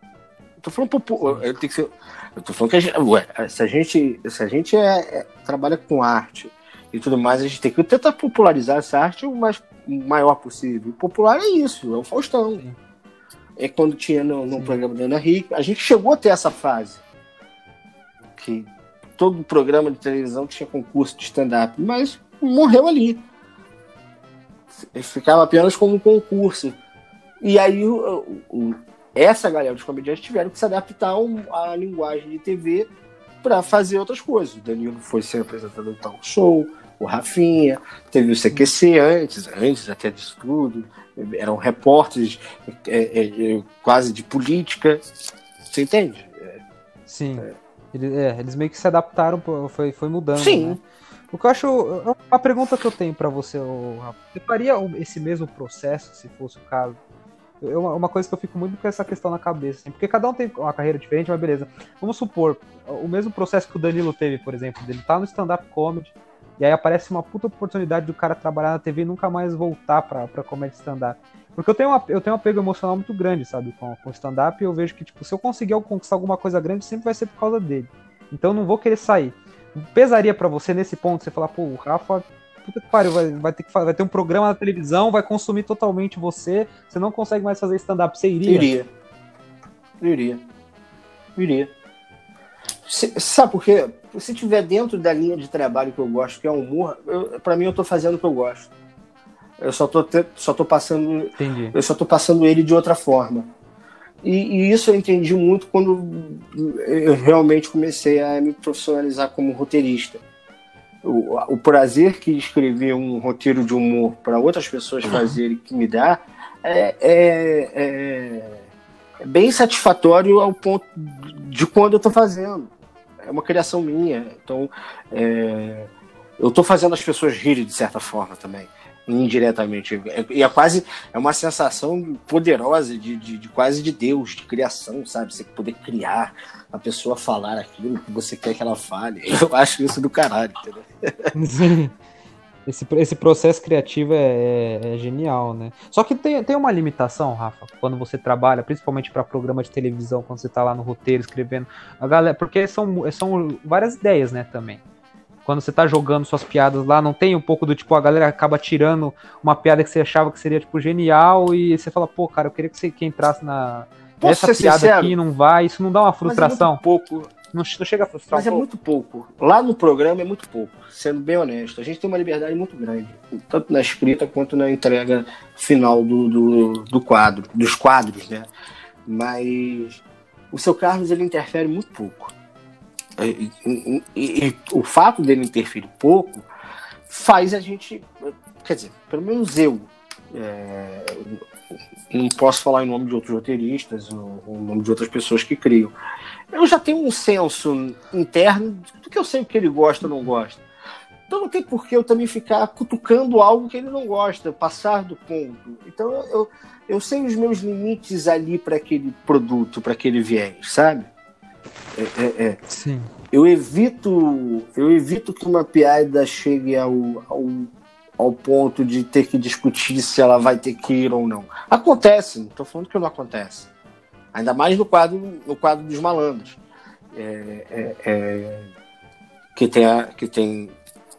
Eu tô falando popular. Eu, que ser, eu tô falando que a gente, ué, se a gente, se a gente é, é, trabalha com arte e tudo mais, a gente tem que tentar popularizar essa arte o mais maior possível. O popular é isso, é o Faustão. É quando tinha no, no programa da Ana Rica. A gente chegou até essa fase. Que todo programa de televisão tinha concurso de stand-up, mas morreu ali. Ficava apenas como um concurso. E aí o, o, essa galera dos comediantes tiveram que se adaptar à linguagem de TV para fazer outras coisas. O Danilo foi ser apresentador do talk show, o Rafinha, teve o CQC antes, antes até disso tudo, eram repórteres é, é, é, quase de política, você entende? Sim, é. Eles, é, eles meio que se adaptaram, foi, foi mudando. Sim. Né? O que eu acho. Uma pergunta que eu tenho para você, Rafa. Você faria esse mesmo processo, se fosse o caso? Eu, uma coisa que eu fico muito com essa questão na cabeça, assim, porque cada um tem uma carreira diferente, mas beleza. Vamos supor, o mesmo processo que o Danilo teve, por exemplo, dele tá no stand-up comedy, e aí aparece uma puta oportunidade do cara trabalhar na TV e nunca mais voltar pra, pra comédia stand-up. Porque eu tenho, uma, eu tenho um apego emocional muito grande, sabe, com, com stand-up, e eu vejo que, tipo, se eu conseguir conquistar alguma coisa grande, sempre vai ser por causa dele. Então eu não vou querer sair. Pesaria para você nesse ponto, você falar, pô, o Rafa, puta que pariu, vai, vai, ter que, vai ter um programa na televisão, vai consumir totalmente você, você não consegue mais fazer stand-up, você iria? Iria. Iria. Iria. Se, sabe por quê? Se tiver dentro da linha de trabalho que eu gosto, que é humor, pra mim eu tô fazendo o que eu gosto. Eu só tô, só tô passando. Entendi. Eu só tô passando ele de outra forma. E, e, isso eu entendi muito quando eu realmente comecei a me profissionalizar como roteirista. O, o prazer que escrever um roteiro de humor para outras pessoas fazerem que me dá é, é, é, é bem satisfatório ao ponto de quando eu estou fazendo. É uma criação minha. Então, é, eu estou fazendo as pessoas rirem de certa forma também indiretamente. E é, é, quase é uma sensação poderosa de, de, de, quase de Deus, de criação, sabe? Você poder criar a pessoa falar aquilo que você quer que ela fale. *laughs* Eu acho isso do caralho, entendeu? Sim. Esse, esse processo criativo é, é, é, genial, né? Só que tem, tem uma limitação, Rafa, quando você trabalha, principalmente para programa de televisão, quando você tá lá no roteiro escrevendo. A galera, porque são, são várias ideias, né, também quando você tá jogando suas piadas lá, não tem um pouco do tipo, a galera acaba tirando uma piada que você achava que seria, tipo, genial, e você fala, pô, cara, eu queria que você que entrasse na. Posso Essa piada sincero? aqui não vai, isso não dá uma frustração. Pouco. Não, não chega a frustrar. Mas um é muito pouco. Lá no programa é muito pouco, sendo bem honesto. A gente tem uma liberdade muito grande, tanto na escrita quanto na entrega final do, do, do quadro, dos quadros, né? Mas o seu Carlos ele interfere muito pouco. E, e, e, o fato dele interferir pouco faz a gente, quer dizer, pelo menos eu, é, não posso falar em nome de outros roteiristas ou em nome de outras pessoas que criam. Eu já tenho um senso interno do que eu sei o que ele gosta ou não gosta. Então não tem por que eu também ficar cutucando algo que ele não gosta, passar do ponto. Então eu, eu sei os meus limites ali para aquele produto, para aquele viés, sabe? É, é, é. Sim. Eu evito, eu evito que uma piada chegue ao, ao, ao ponto de ter que discutir se ela vai ter que ir ou não. Acontece, não estou falando que não acontece. Ainda mais no quadro, no quadro dos malandros. É, é, é, que tem, a, que, tem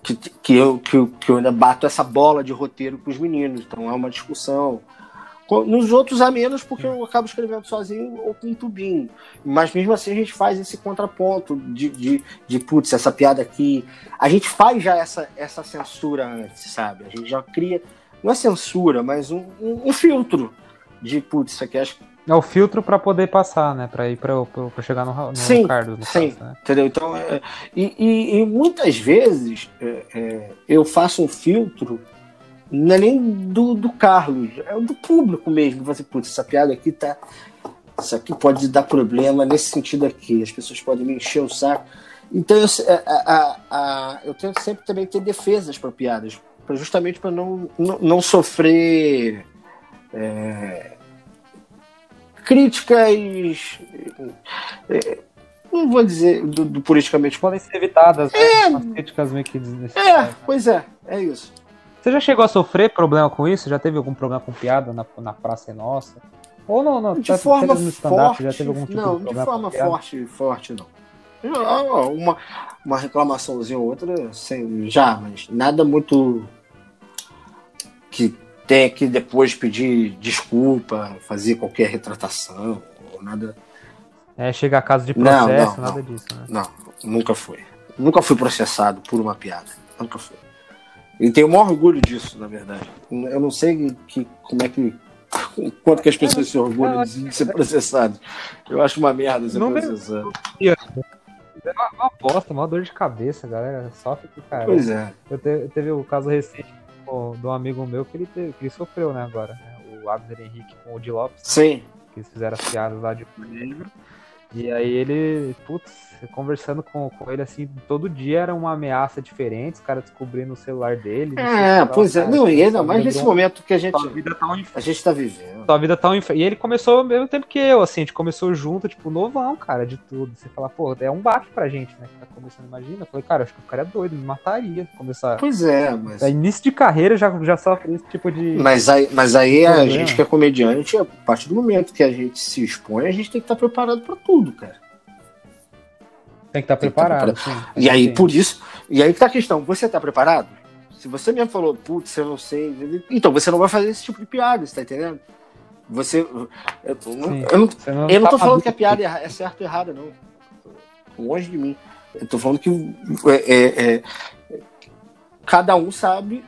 que, que, eu, que, que eu ainda bato essa bola de roteiro com os meninos. Então é uma discussão. Nos outros há menos, porque eu acabo escrevendo sozinho ou com um tubinho. Mas mesmo assim a gente faz esse contraponto de, de, de putz, essa piada aqui. A gente faz já essa, essa censura antes, sabe? A gente já cria, não é censura, mas um, um, um filtro de putz, isso aqui acho é o filtro para poder passar, né? Para ir para chegar no, no sim, Ricardo. No sim, caso, né? entendeu? Então, é, e, e, e, muitas vezes é, é, eu faço um filtro não é nem do, do Carlos, é do público mesmo. Você, putz, essa piada aqui tá. Isso aqui pode dar problema nesse sentido aqui. As pessoas podem me encher o saco. Então eu, a, a, a, eu tento sempre também ter defesas para piadas, pra, justamente para não, não, não, sofrer é, críticas. É, não vou dizer do, do politicamente. Podem ser evitadas, né? é, né? críticas meio que É, pois é, é isso. Você já chegou a sofrer problema com isso? Já teve algum problema com piada na, na Praça é Nossa? Ou não, não? De tá, forma forte. Já teve algum tipo não, de, de forma forte, forte não. Uma, uma reclamaçãozinha ou outra, sem, já, mas nada muito que tenha que depois pedir desculpa, fazer qualquer retratação, ou nada. É, chega a caso de processo, não, não, nada não, disso, né? Não, nunca foi. Nunca fui processado por uma piada. Nunca fui. E tenho o maior orgulho disso, na verdade. Eu não sei que, como é que. Quanto que as pessoas se orgulham de ser processadas. Eu acho uma merda ser não processado. É uma, uma bosta, uma dor de cabeça, galera. Sofre que cara. Pois é. Eu, te, eu teve o caso recente de um amigo meu que ele, teve, que ele sofreu, né, agora. Né? O Abner Henrique com o Di Lopes. Sim. Que eles fizeram as piadas lá de livro. E aí ele, putz, conversando com, com ele assim, todo dia era uma ameaça diferente, os caras descobrindo o celular dele. É, pois é, não, e ainda mais nesse momento que a gente, a, vida tá um a gente tá vivendo. Sua vida tá um E ele começou ao mesmo tempo que eu, assim, a gente começou junto, tipo, novão, cara, de tudo. Você fala, pô, é um baque pra gente, né, que tá começando, imagina. Eu falei, cara, acho que o cara é doido, me mataria começar. Pois é, mas... É, início de carreira já, já sofre esse tipo de... Mas aí, mas aí a gente que é comediante, a partir do momento que a gente se expõe, a gente tem que estar preparado pra tudo, cara. Tem que estar tá preparado. Sim, e aí, sim. por isso. E aí que tá a questão: você está preparado? Se você mesmo falou, putz, eu não sei. Então você não vai fazer esse tipo de piada, você tá entendendo? Você. Eu, eu não, não, eu não tô tá falando que a piada é, é certa ou errada, não. Longe de mim. Eu tô falando que é, é, é cada um sabe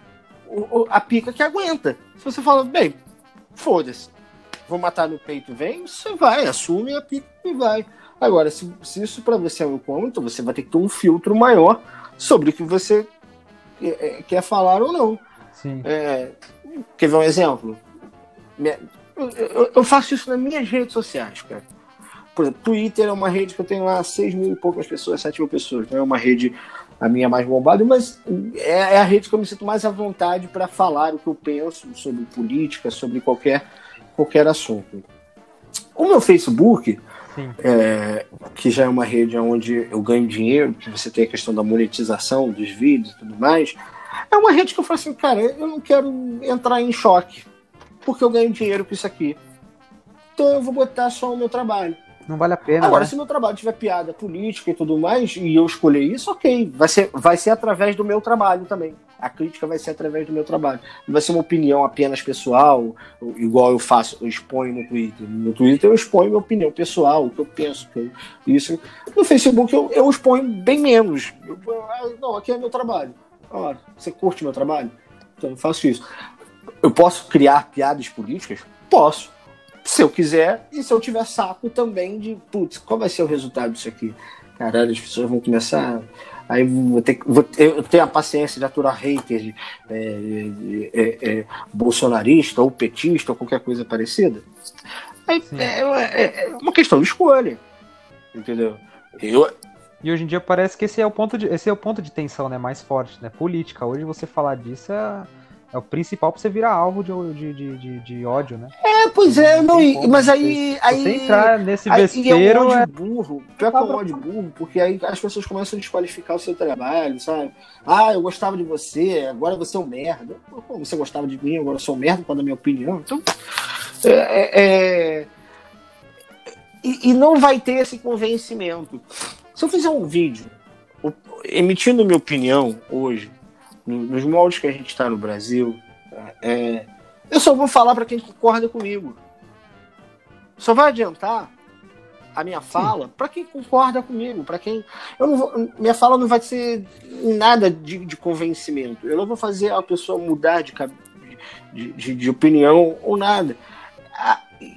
a pica que aguenta. Se você fala, bem, foda-se, vou matar no peito, vem, você vai, assume a pica e vai. Agora, se, se isso para você é um incômodo, você vai ter que ter um filtro maior sobre o que você é, é, quer falar ou não. Sim. É, quer ver um exemplo? Eu, faço isso nas minhas redes sociais, cara. Por exemplo, Twitter é uma rede que eu tenho lá 6 mil e poucas pessoas, 7 mil pessoas. Não é uma rede a minha mais bombada, mas é, é a rede que eu me sinto mais à vontade para falar o que eu penso sobre política, sobre qualquer, qualquer assunto. O meu Facebook, é, que já é uma rede onde eu ganho dinheiro, que você tem a questão da monetização dos vídeos e tudo mais. É uma rede que eu falo assim, cara, eu não quero entrar em choque, porque eu ganho dinheiro com isso aqui. Então eu vou botar só o meu trabalho. Não vale a pena. Agora, né? se meu trabalho tiver piada política e tudo mais, e eu escolher isso, ok. Vai ser, vai ser através do meu trabalho também. A crítica vai ser através do meu trabalho. Não vai ser uma opinião apenas pessoal, igual eu faço, eu exponho no Twitter. No Twitter eu exponho minha opinião pessoal, o que eu penso. Que eu, isso. No Facebook eu, eu exponho bem menos. Eu, não, aqui é meu trabalho. Você curte meu trabalho? Então eu faço isso. Eu posso criar piadas políticas? Posso. Se eu quiser, e se eu tiver saco também de, putz, qual vai ser o resultado disso aqui? Caralho, as pessoas vão começar Aí vou ter, vou ter, eu tenho a paciência de aturar hater é, é, é, bolsonarista ou petista ou qualquer coisa parecida. Aí, é, é, é, uma questão de escolha. Entendeu? Eu, e hoje em dia parece que esse é o ponto de, esse é o ponto de tensão né, mais forte, né? Política. Hoje você falar disso é é o principal pra você virar alvo de, de, de, de ódio, né? É, pois é, não, não mas aí. aí você entrar nesse vespeiro. Aí é um ódio burro. Pior que é um ódio burro, porque aí as pessoas começam a desqualificar o seu trabalho, sabe? Ah, eu gostava de você, agora você é um merda. Pô, você gostava de mim, agora eu sou um merda, para dar minha opinião. Então. É, é, é... E, e não vai ter esse convencimento. Se eu fizer um vídeo emitindo minha opinião hoje nos moldes que a gente está no Brasil, é, Eu só vou falar para quem concorda comigo. Só vai adiantar a minha fala para quem concorda comigo, para quem eu não vou, minha fala não vai ser nada de, de, convencimento. Eu não vou fazer a pessoa mudar de, de, de, de opinião ou nada.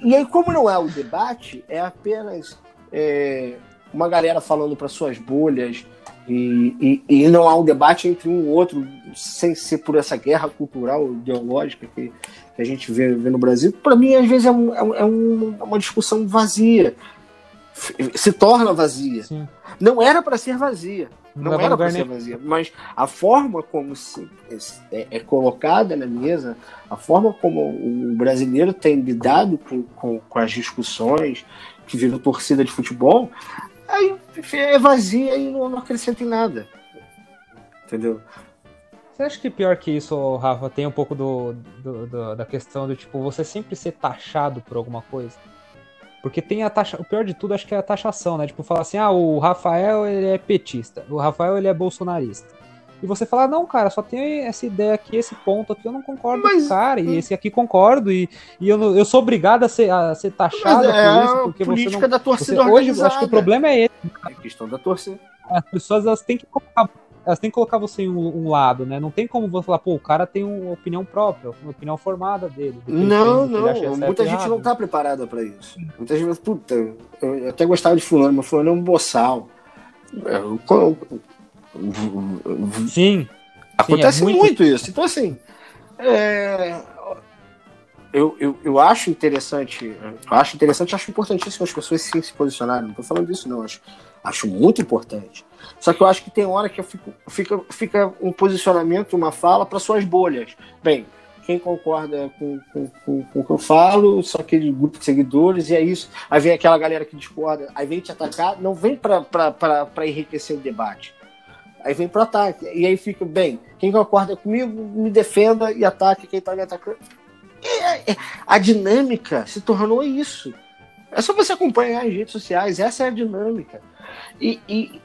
E aí, como não é o debate, é apenas é, uma galera falando para suas bolhas e, e, e, não há um debate entre um e outro sem ser por essa guerra cultural ideológica que, que a gente vê, vê no Brasil. Para mim, às vezes é, um, é, um, é uma discussão vazia se torna vazia. Sim. Não era para ser vazia. Não, não era para ser vazia. Mas a forma como se, é, é, colocada na mesa, a forma como o brasileiro tem lidado com, com, com as discussões que viram torcida de futebol, aí é vazia e não, acrescenta em nada. Entendeu? Você acha que pior que isso, Rafa, tem um pouco do, do, do, da questão do tipo, você sempre ser taxado por alguma coisa? Porque tem a taxa. O pior de tudo acho que é a taxação, né? Tipo, falar assim, ah, o Rafael ele é petista, o Rafael ele é bolsonarista. E você fala, não, cara, só tem essa ideia aqui, esse ponto aqui, eu não concordo Mas, com o cara, e esse aqui concordo, e, e eu, eu sou obrigado a ser, a ser taxado Mas é por isso, porque política você não. da torcida você, Hoje, acho que o problema é esse. É questão da torcida. As pessoas elas têm que colocar elas têm que colocar você em um, um, lado, né? Não tem como você falar, pô, o cara tem uma opinião própria, uma opinião formada dele. Não, não, muita gente errado. não tá preparada para isso. Muita gente, puta, eu até gostava de fulano, mas fulano é um boçal. Sim. Acontece sim, é muito... muito... isso. Então, assim, é... eu, eu, eu acho interessante, eu acho interessante, acho importantíssimo as pessoas sim se posicionarem. Não tô falando disso, não. Acho, acho muito importante. Só que eu acho que tem hora que fico, fica, fica um posicionamento, uma fala para suas bolhas. Bem, quem concorda com, com, com, com, o que eu falo, só aquele grupo de seguidores, e é isso. Aí vem aquela galera que discorda, aí vem te atacar, não vem para enriquecer o debate. Aí vem para ataque. E aí fica, bem, quem concorda comigo, me defenda e ataque quem está me atacando. É, é, a dinâmica se tornou isso. É só você acompanhar as redes sociais, essa é a dinâmica. E, e,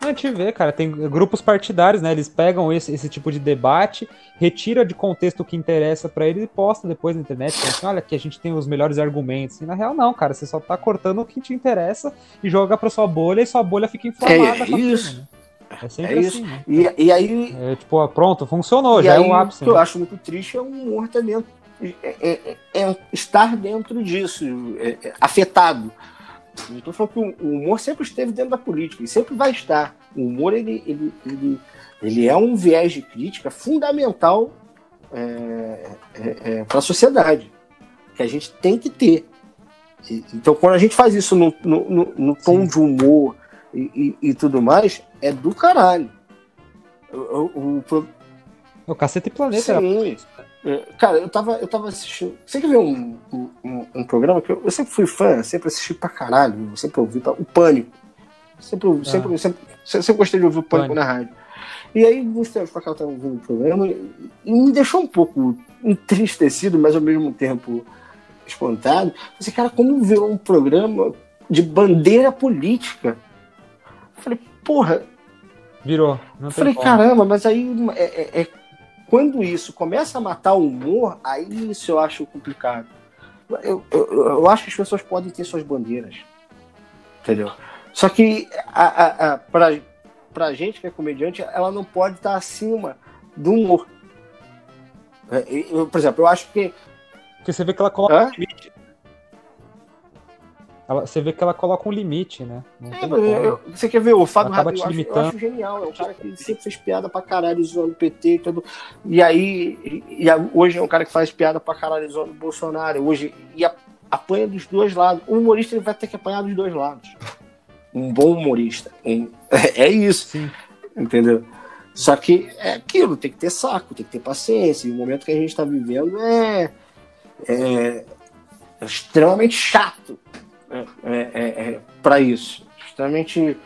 a gente vê, cara, tem grupos partidários, né? Eles pegam esse, esse tipo de debate, retira de contexto o que interessa para eles e posta depois na internet. Assim, Olha, aqui a gente tem os melhores argumentos. E na real, não, cara, você só tá cortando o que te interessa e joga pra sua bolha e sua bolha fica inflamada. É isso. né? É sempre é assim, isso. Né? E, e aí. É, tipo, pronto, funcionou, já é o ápice. O que né? eu acho muito triste é o humor dentro. É, é, é, estar dentro disso, é, afetado. Não estou falando que o humor sempre esteve dentro da política e sempre vai estar. O humor ele, ele, ele, ele é um viés de crítica fundamental é, é, é, para a sociedade, que a gente tem que ter. E, então, quando a gente faz isso no, no, no tom Sim. de humor e, e, e, tudo mais, é do caralho. O, o, o, o Cacete Planeta. Sim. É, cara, eu tava, eu tava assistindo. Você quer ver um, um, um programa que eu, eu, sempre fui fã, sempre assisti pra caralho, sempre ouvi o Pânico. Sempre, ah. sempre, sempre, sempre, gostei de ouvir o Pânico, Pânico. na rádio. E aí, uns tempos pra cá, eu tava ouvindo o programa e, me deixou um pouco entristecido, mas ao mesmo tempo espantado. Você, cara, como virou um programa de bandeira política? Eu falei, porra. Virou. Não falei, caramba, mas aí é, é, é quando isso começa a matar o humor, aí isso eu acho complicado. Eu, eu, eu acho que as pessoas podem ter suas bandeiras. Entendeu? Só que a, a, a, pra, pra gente que é comediante, ela não pode estar acima do humor. É, eu, por exemplo, eu acho que. Porque você vê que ela coloca limite. Ela, você vê que ela coloca um limite, né? É, eu, você quer ver o Fábio Rabin, eu, eu, acho genial. É um cara que sempre fez piada pra caralho zoando o PT e tudo. E aí, e, e, hoje é um cara que faz piada pra caralho zoando o Bolsonaro. Hoje, e a, apanha dos dois lados. O humorista ele vai ter que apanhar dos dois lados. Um bom humorista. Um, é, *laughs* é isso. Sim. Entendeu? Só que é aquilo, tem que ter saco, tem que ter paciência. E o momento que a gente está vivendo é, é, é extremamente chato é, é, é, para isso. Justamente,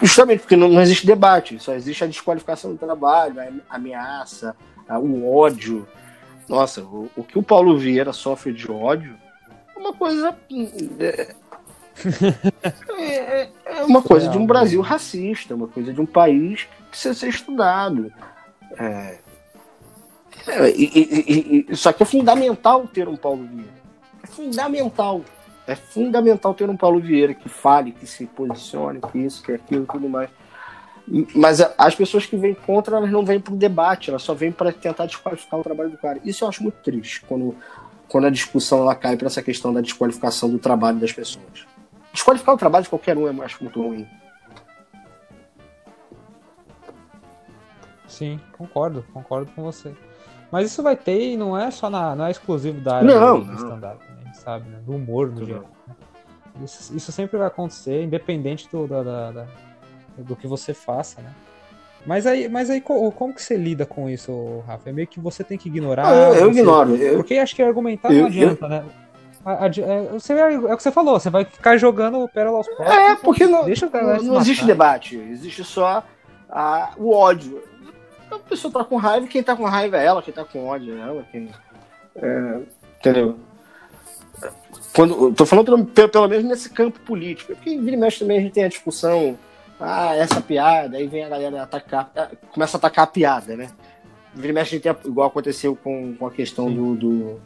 justamente porque não, não, existe debate, só existe a desqualificação do trabalho, a ameaça, a, o ódio. Nossa, o, o, que o Paulo Vieira sofre de ódio é uma coisa. É, é, é uma coisa de um Brasil racista, uma coisa de um país que precisa ser estudado. É, É, e, e, e, só que é fundamental ter um Paulo Vieira. É fundamental. É fundamental ter um Paulo Vieira que fale, que se posicione, que isso, que aquilo, tudo mais. Mas as pessoas que vêm contra, elas não vêm para o debate, elas só vêm para tentar desqualificar o trabalho do cara. Isso eu acho muito triste, quando, quando a discussão ela cai para essa questão da desqualificação do trabalho das pessoas. Desqualificar o trabalho de qualquer um é acho muito ruim. Sim, concordo, concordo com você. Mas isso vai ter e não é só na, não é exclusivo da área não, do, stand-up, né? sabe, né? do humor no geral. Né? Isso, isso, sempre vai acontecer, independente do, da, da, da, do que você faça, né? Mas aí, mas aí como que você lida com isso, Rafa? É meio que você tem que ignorar. eu, eu você... ignoro. Eu... Porque acho que argumentar eu, não adianta, né? É, você, é o que você falou, você vai ficar jogando pérola aos próprios. É, porque não, deixa não, não existe debate, existe só a, o ódio. A pessoa tá com raiva, quem tá com raiva é ela, quem tá com ódio é ela. Quem, é, entendeu? Quando, tô falando pelo, pelo, menos nesse campo político, porque vira e mexe também a gente tem a discussão, ah, essa piada, aí vem a galera atacar, é, começa a atacar a piada, né? Vira e mexe a gente tem, igual aconteceu com, com a questão do, do,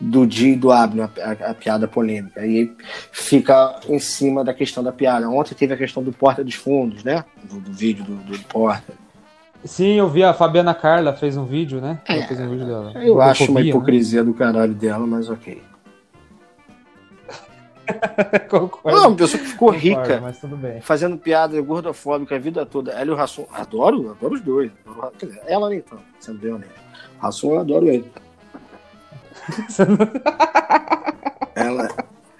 do Di e do Abner, a, a, piada polêmica. Aí fica em cima da questão da piada. Ontem teve a questão do Porta dos Fundos, né? Do, do vídeo do, do Porta. Sim, eu vi a Fabiana Carla fez um vídeo, né? É, fez um vídeo dela. Eu acho uma né? hipocrisia né? do caralho dela, mas ok. *laughs* Concordo. Não, uma pessoa que ficou Concordo, rica, fazendo piada gordofóbica a vida toda. Ela e o Rassum, adoro, adoro os dois. Adoro, ela nem tanto, sendo bem honesto. Rassum, eu adoro ele. *laughs* ela,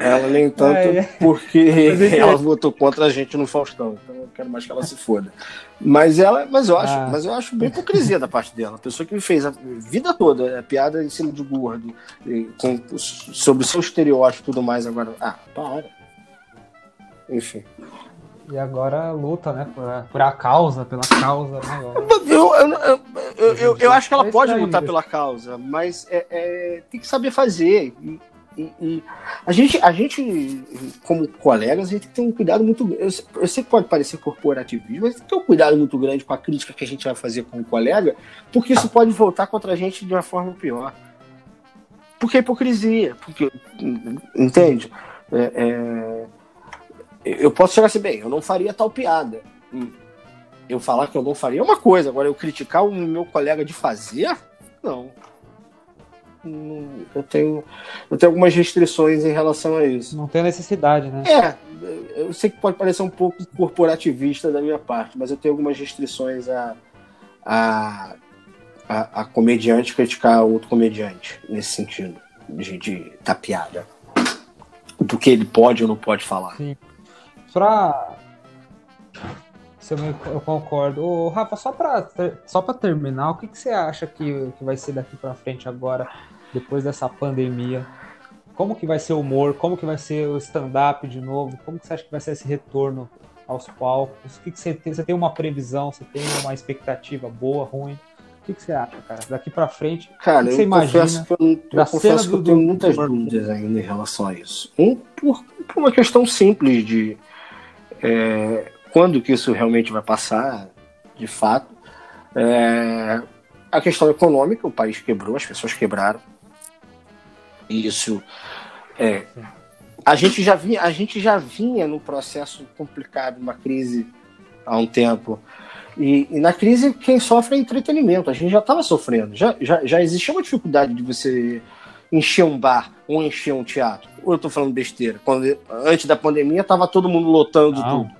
ela nem tanto é, é. porque *laughs* ela votou contra a gente no Faustão. Então eu quero mais que ela se foda. Mas ela, mas eu acho, ah. mas eu acho bem hipocrisia da parte dela. A pessoa que me fez a vida toda a piada em cima de gordo, com, sobre o seu estereótipo e tudo mais agora. Ah, para. Enfim. E agora luta, né? Por a, por a causa, pela causa *laughs* maior. Eu, eu, eu, eu, eu acho que ela pode lutar pela causa, mas é, é, tem que saber fazer. E, e, e, a, gente, a gente, como colegas, a gente tem um cuidado muito eu, eu sei que pode parecer corporativismo, mas tem um cuidado muito grande com a crítica que a gente vai fazer com o colega, porque isso pode voltar contra a gente de uma forma pior. Porque é hipocrisia. Porque, entende? É, é, eu posso chegar assim, bem, eu não faria tal piada. Eu falar que eu não faria é uma coisa, agora eu criticar o meu colega de fazer, não eu tenho, eu tenho algumas restrições em relação a isso. Não tem necessidade, né? É, eu sei que pode parecer um pouco corporativista da minha parte, mas eu tenho algumas restrições a, a, a, a comediante criticar outro comediante, nesse sentido, de, de da piada. Do que ele pode ou não pode falar. Sim. Pra. Eu concordo. Ô, Rafa, só para só pra terminar, o que, que você acha que, que vai ser daqui para frente agora? depois dessa pandemia? Como que vai ser o humor? Como que vai ser o stand-up de novo? Como que você acha que vai ser esse retorno aos palcos? O que, que você tem? Você tem uma previsão? Você tem uma expectativa boa, ruim? O que, que você acha, cara? Daqui para frente, cara, o que, que você imagina? Que eu, eu confesso que eu tenho muitas dúvidas ainda em relação a isso. Um, por, por uma questão simples de é, quando que isso realmente vai passar, de fato. É, a questão econômica, o país quebrou, as pessoas quebraram isso. É, a gente já vinha, a gente já vinha num processo complicado, uma crise há um tempo. E, e, na crise, quem sofre é entretenimento. A gente já estava sofrendo. Já, já, já existia uma dificuldade de você encher um bar ou encher um teatro. Ou eu estou falando besteira? Quando, antes da pandemia, estava todo mundo lotando Não. tudo.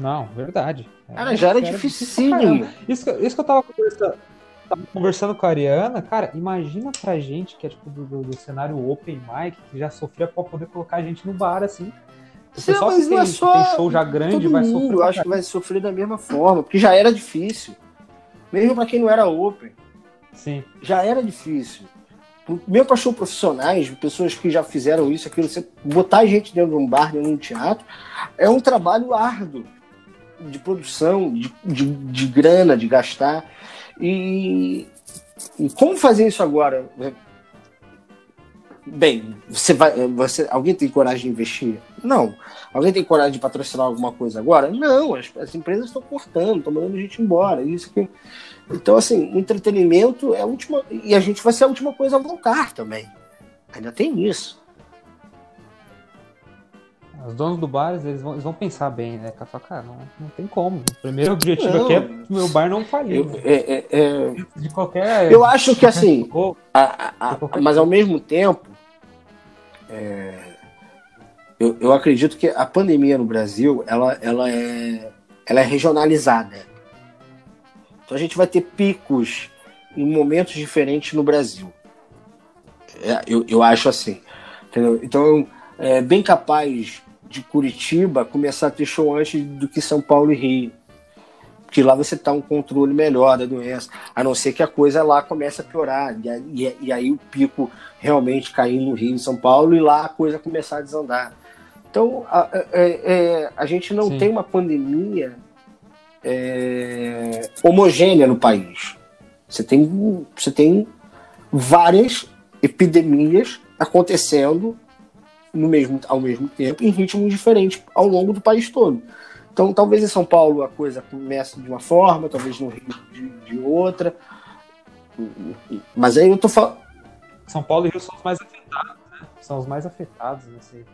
Não, verdade. Cara, já era, era dificílimo. Isso, isso que eu tava conversando tava conversando com a Ariana, cara, imagina pra gente que é tipo do, do, do cenário open mic, que já sofria pra poder colocar a gente no bar, assim. O pessoal mas que, tem, é só... tem show já grande vai mundo, sofrer. Eu acho que vai sofrer da mesma forma, porque já era difícil. Mesmo pra quem não era open. Sim. Já era difícil. Mesmo pra show profissionais, pessoas que já fizeram isso, aquilo, você botar a gente dentro de um bar, dentro de um teatro, é um trabalho árduo de produção, de, de, de grana, de gastar. E, e como fazer isso agora? Bem, você vai, você, alguém tem coragem de investir? Não. Alguém tem coragem de patrocinar alguma coisa agora? Não. As, as empresas estão cortando, estão mandando gente embora. Isso que Então, assim, o entretenimento é a última. E a gente vai ser a última coisa a voltar também. Ainda tem isso. Os donos do bar, eles vão, eles vão pensar bem, né? Cara, cara, não, não tem como. O primeiro objetivo não, aqui é o meu bar não falir. Né? É, é, é... De qualquer. Eu acho que assim. *laughs* a, a, a, mas ao mesmo tempo. É, eu, eu acredito que a pandemia no Brasil ela, ela, é, ela é regionalizada. Então a gente vai ter picos em momentos diferentes no Brasil. É, eu, eu acho assim. Entendeu? Então, é bem capaz de Curitiba começar a ter show antes do que São Paulo e Rio. Porque lá você tá um controle melhor da doença, a não ser que a coisa lá comece a piorar. E, e, e aí o pico realmente cair no Rio e São Paulo e lá a coisa começar a desandar. Então, a, a, é, a gente não Sim. tem uma pandemia é, homogênea no país. Você tem, você tem várias epidemias acontecendo no mesmo, ao mesmo tempo, em ritmos diferentes ao longo do país todo. Então, talvez em São Paulo a coisa comece de uma forma, talvez no Rio de, de outra. Mas aí eu tô falando. São Paulo e Rio são os mais afetados, né? São os mais afetados nesse,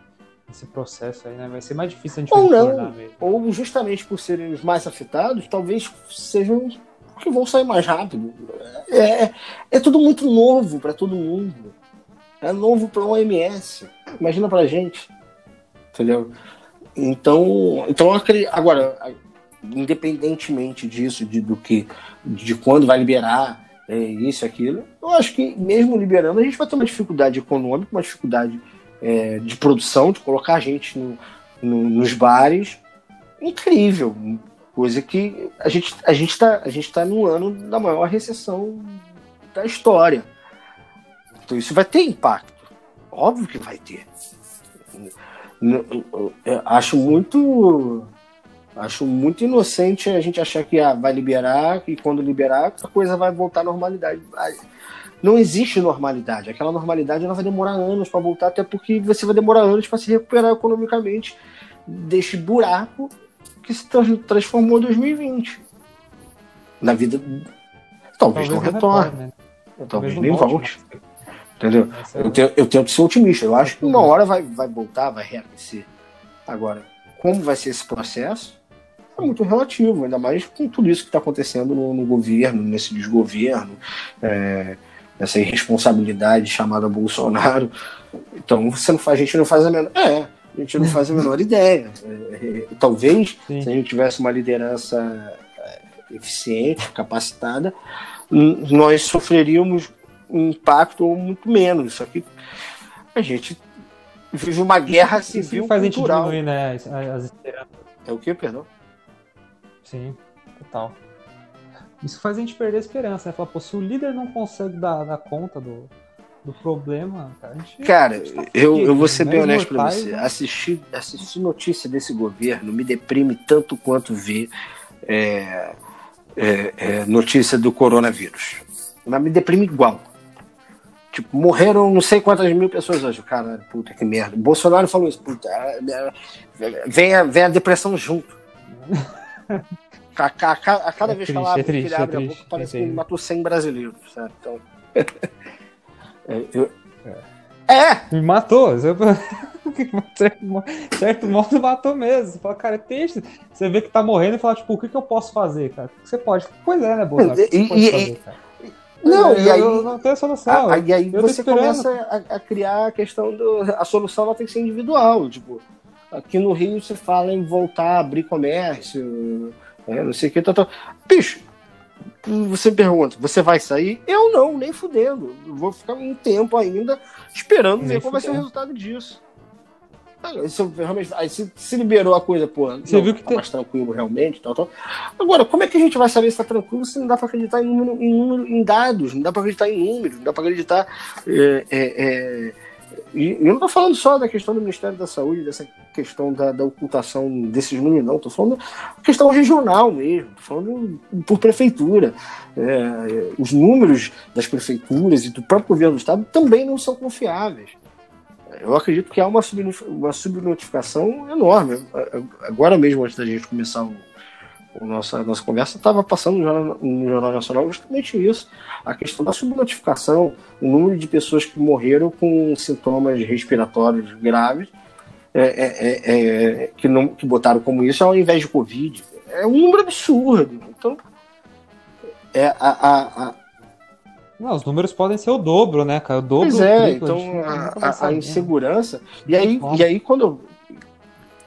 nesse processo aí, né? Vai ser mais difícil a gente Ou não, mesmo. ou justamente por serem os mais afetados, talvez sejam que vão sair mais rápido. É, é, é tudo muito novo para todo mundo. É novo para o OMS. Imagina para a gente. Entendeu? Então, então agora, independentemente disso, de, do que, de quando vai liberar é, isso aquilo, eu acho que mesmo liberando, a gente vai ter uma dificuldade econômica, uma dificuldade é, de produção, de colocar a gente no, no, nos bares. Incrível. Coisa que a gente a está tá no ano da maior recessão da história. Então isso vai ter impacto. Óbvio que vai ter. Eu acho muito. Acho muito inocente a gente achar que ah, vai liberar e quando liberar a coisa vai voltar à normalidade. Não existe normalidade. Aquela normalidade ela vai demorar anos para voltar, até porque você vai demorar anos para se recuperar economicamente deste buraco que se transformou em 2020. Na vida. Talvez, Talvez não retorne. Né? Talvez, Talvez nem volte. volte. Entendeu? É eu, tenho, eu tento ser otimista. Eu acho que uma hora vai, vai voltar, vai reaquecer. Agora, como vai ser esse processo? É muito relativo, ainda mais com tudo isso que está acontecendo no, no, governo, nesse desgoverno, é, nessa irresponsabilidade chamada Bolsonaro. Então, você não faz, a gente não faz a menor. É, a gente não faz a menor ideia. É, é, talvez, Sim. se a gente tivesse uma liderança é, eficiente, capacitada, nós sofreríamos impacto ou muito menos. Só que a gente vive uma guerra civil Isso faz cultural. a gente diminuir, né, as, as esperanças. É o que, perdão? Sim, total. Isso faz a gente perder a esperança, né? Falar, pô, se o líder não consegue dar, dar conta do, do problema, cara, a gente, cara a gente tá eu, eu vou ser bem honesto pra você. Né? Assistir, assistir notícia desse governo me deprime tanto quanto ver é, é, é, notícia do coronavírus. Mas me deprime igual. Tipo, morreram não sei quantas mil pessoas hoje. Cara, puta que merda. O Bolsonaro falou isso. Puta, é, é, vem a, vem a depressão junto. *laughs* A, a, a, cada é vez triste, que, ela, é triste, ele é abre a boca, parece que ele matou 100 brasileiros. Então. *laughs* eu, é! Me matou. *laughs* certo modo matou mesmo. Você fala, cara, é triste. Você vê que tá morrendo e fala, tipo, o que, que eu posso fazer, cara? O que você pode? Pois é, né, Bolsonaro? O que você pode fazer, cara? Não, eu, e aí, eu não tenho solução. A, e aí você começa a, a, criar a questão do. A solução ela tem que ser individual. Tipo, aqui no Rio você fala em voltar a abrir comércio, é, não sei o que. Tá, tá. Bicho, você me pergunta, você vai sair? Eu não, nem fudendo. vou ficar um tempo ainda esperando nem ver qual vai ser o resultado disso. Isso, realmente, aí se, se, liberou a coisa, pô, Você não, viu que tá tem... mais tranquilo realmente, tal, tal. Agora, como é que a gente vai saber se tá tranquilo se não dá para acreditar em, número, em, número, em, dados, não dá para acreditar em números, não dá para acreditar. É, é, é... E eu não estou falando só da questão do Ministério da Saúde, dessa questão da, da ocultação desses números, não. Estou falando da questão regional mesmo, estou falando por prefeitura. É, os números das prefeituras e do próprio governo do Estado também não são confiáveis eu acredito que há uma, uma subnotificação enorme. Agora mesmo, antes da gente começar o, nossa, nossa conversa, estava passando no Jornal, no Jornal Nacional justamente isso. A questão da subnotificação, o número de pessoas que morreram com sintomas respiratórios graves, é, é, é, é que, não, que botaram como isso ao invés de Covid. É um número absurdo. Então, é a, a, a não, os números podem ser o dobro, né, cara? O dobro. Pois é, então a, a, a, insegurança. E aí, e aí quando eu,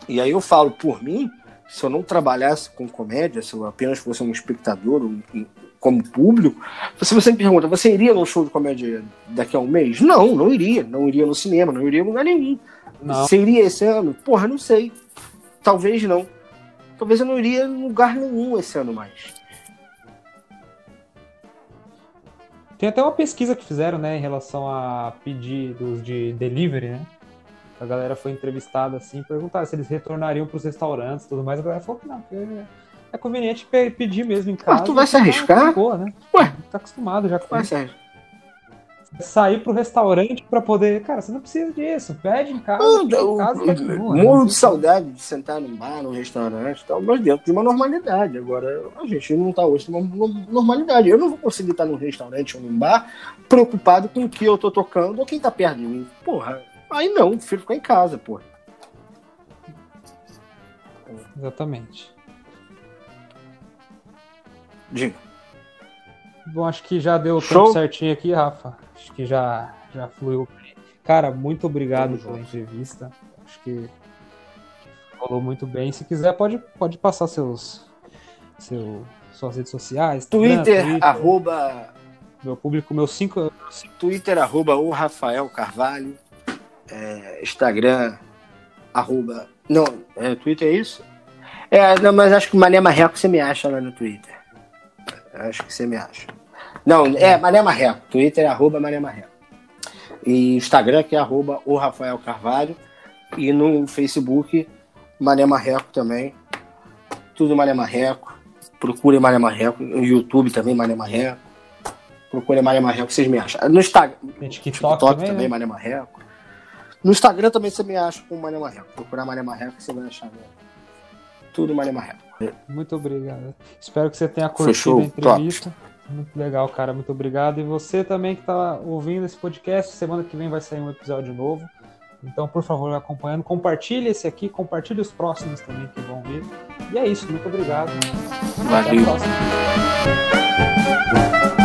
e aí eu falo por mim, se eu não trabalhasse com comédia, se eu apenas fosse um espectador, um, um, como público, se você me pergunta, você iria num show de comédia daqui a um mês? Não, não iria. Não iria no cinema, não iria em lugar nenhum. Não. Você iria esse ano? Porra, não sei. Talvez não. Talvez eu não iria em lugar nenhum esse ano mais. Tem até uma pesquisa que fizeram, né, em relação a pedidos de delivery, né? A galera foi entrevistada assim, perguntaram se eles retornariam para os restaurantes e tudo mais. A galera falou que não, porque é conveniente pedir mesmo em casa. Mas tu vai se arriscar? Boa, né? Ué, tá acostumado já com vai isso. Sair pro restaurante para poder. Cara, você não precisa disso. Pede em casa. Ah, em casa continua, morro de saudade de sentar num bar, num restaurante tal, mas dentro de uma normalidade. Agora, a gente não tá hoje numa normalidade. Eu não vou conseguir estar num restaurante ou num bar preocupado com o que eu tô tocando ou quem tá perto de mim. Porra, Aí não, prefiro ficar em casa, pô. Exatamente. Diga. Bom, acho que já deu o tempo certinho aqui, Rafa. Acho que já, já fluiu. Cara, muito obrigado Tamo pela junto. entrevista. Acho que falou muito bem. Se quiser, pode, pode passar seus, seu, suas redes sociais. Twitter, Twitter, arroba. Meu público, meu cinco. Twitter, arroba o Rafael Carvalho é, Instagram, arroba. Não, é, Twitter é isso? É, não, mas acho que Mané Marreco você me acha lá no Twitter. Acho que você me acha. Não, é Mané Marreco. Twitter é arroba Mané Marreco. E Instagram que é arroba o Rafael Carvalho. E no Facebook, Mané Marreco também. Tudo Mané Marreco. Procure Mané Marreco. No YouTube também, Mané Marreco. Procure Mané Marreco, vocês me acham. No Instagram. TikTok, TikTok também, também né? Mané Marreco. No Instagram também você me acha com Mané Marreco. Procurar Mané Marreco você vai achar tudo Mané Marreco. Muito obrigado. Espero que você tenha curtido Fechou. a entrevista. Top. Muito legal, cara. Muito obrigado. E você também que está ouvindo esse podcast, semana que vem vai sair um episódio novo. Então, por favor, acompanhando. Compartilhe esse aqui, compartilhe os próximos também que vão vir. E é isso. Muito obrigado. Valeu. Até a próxima.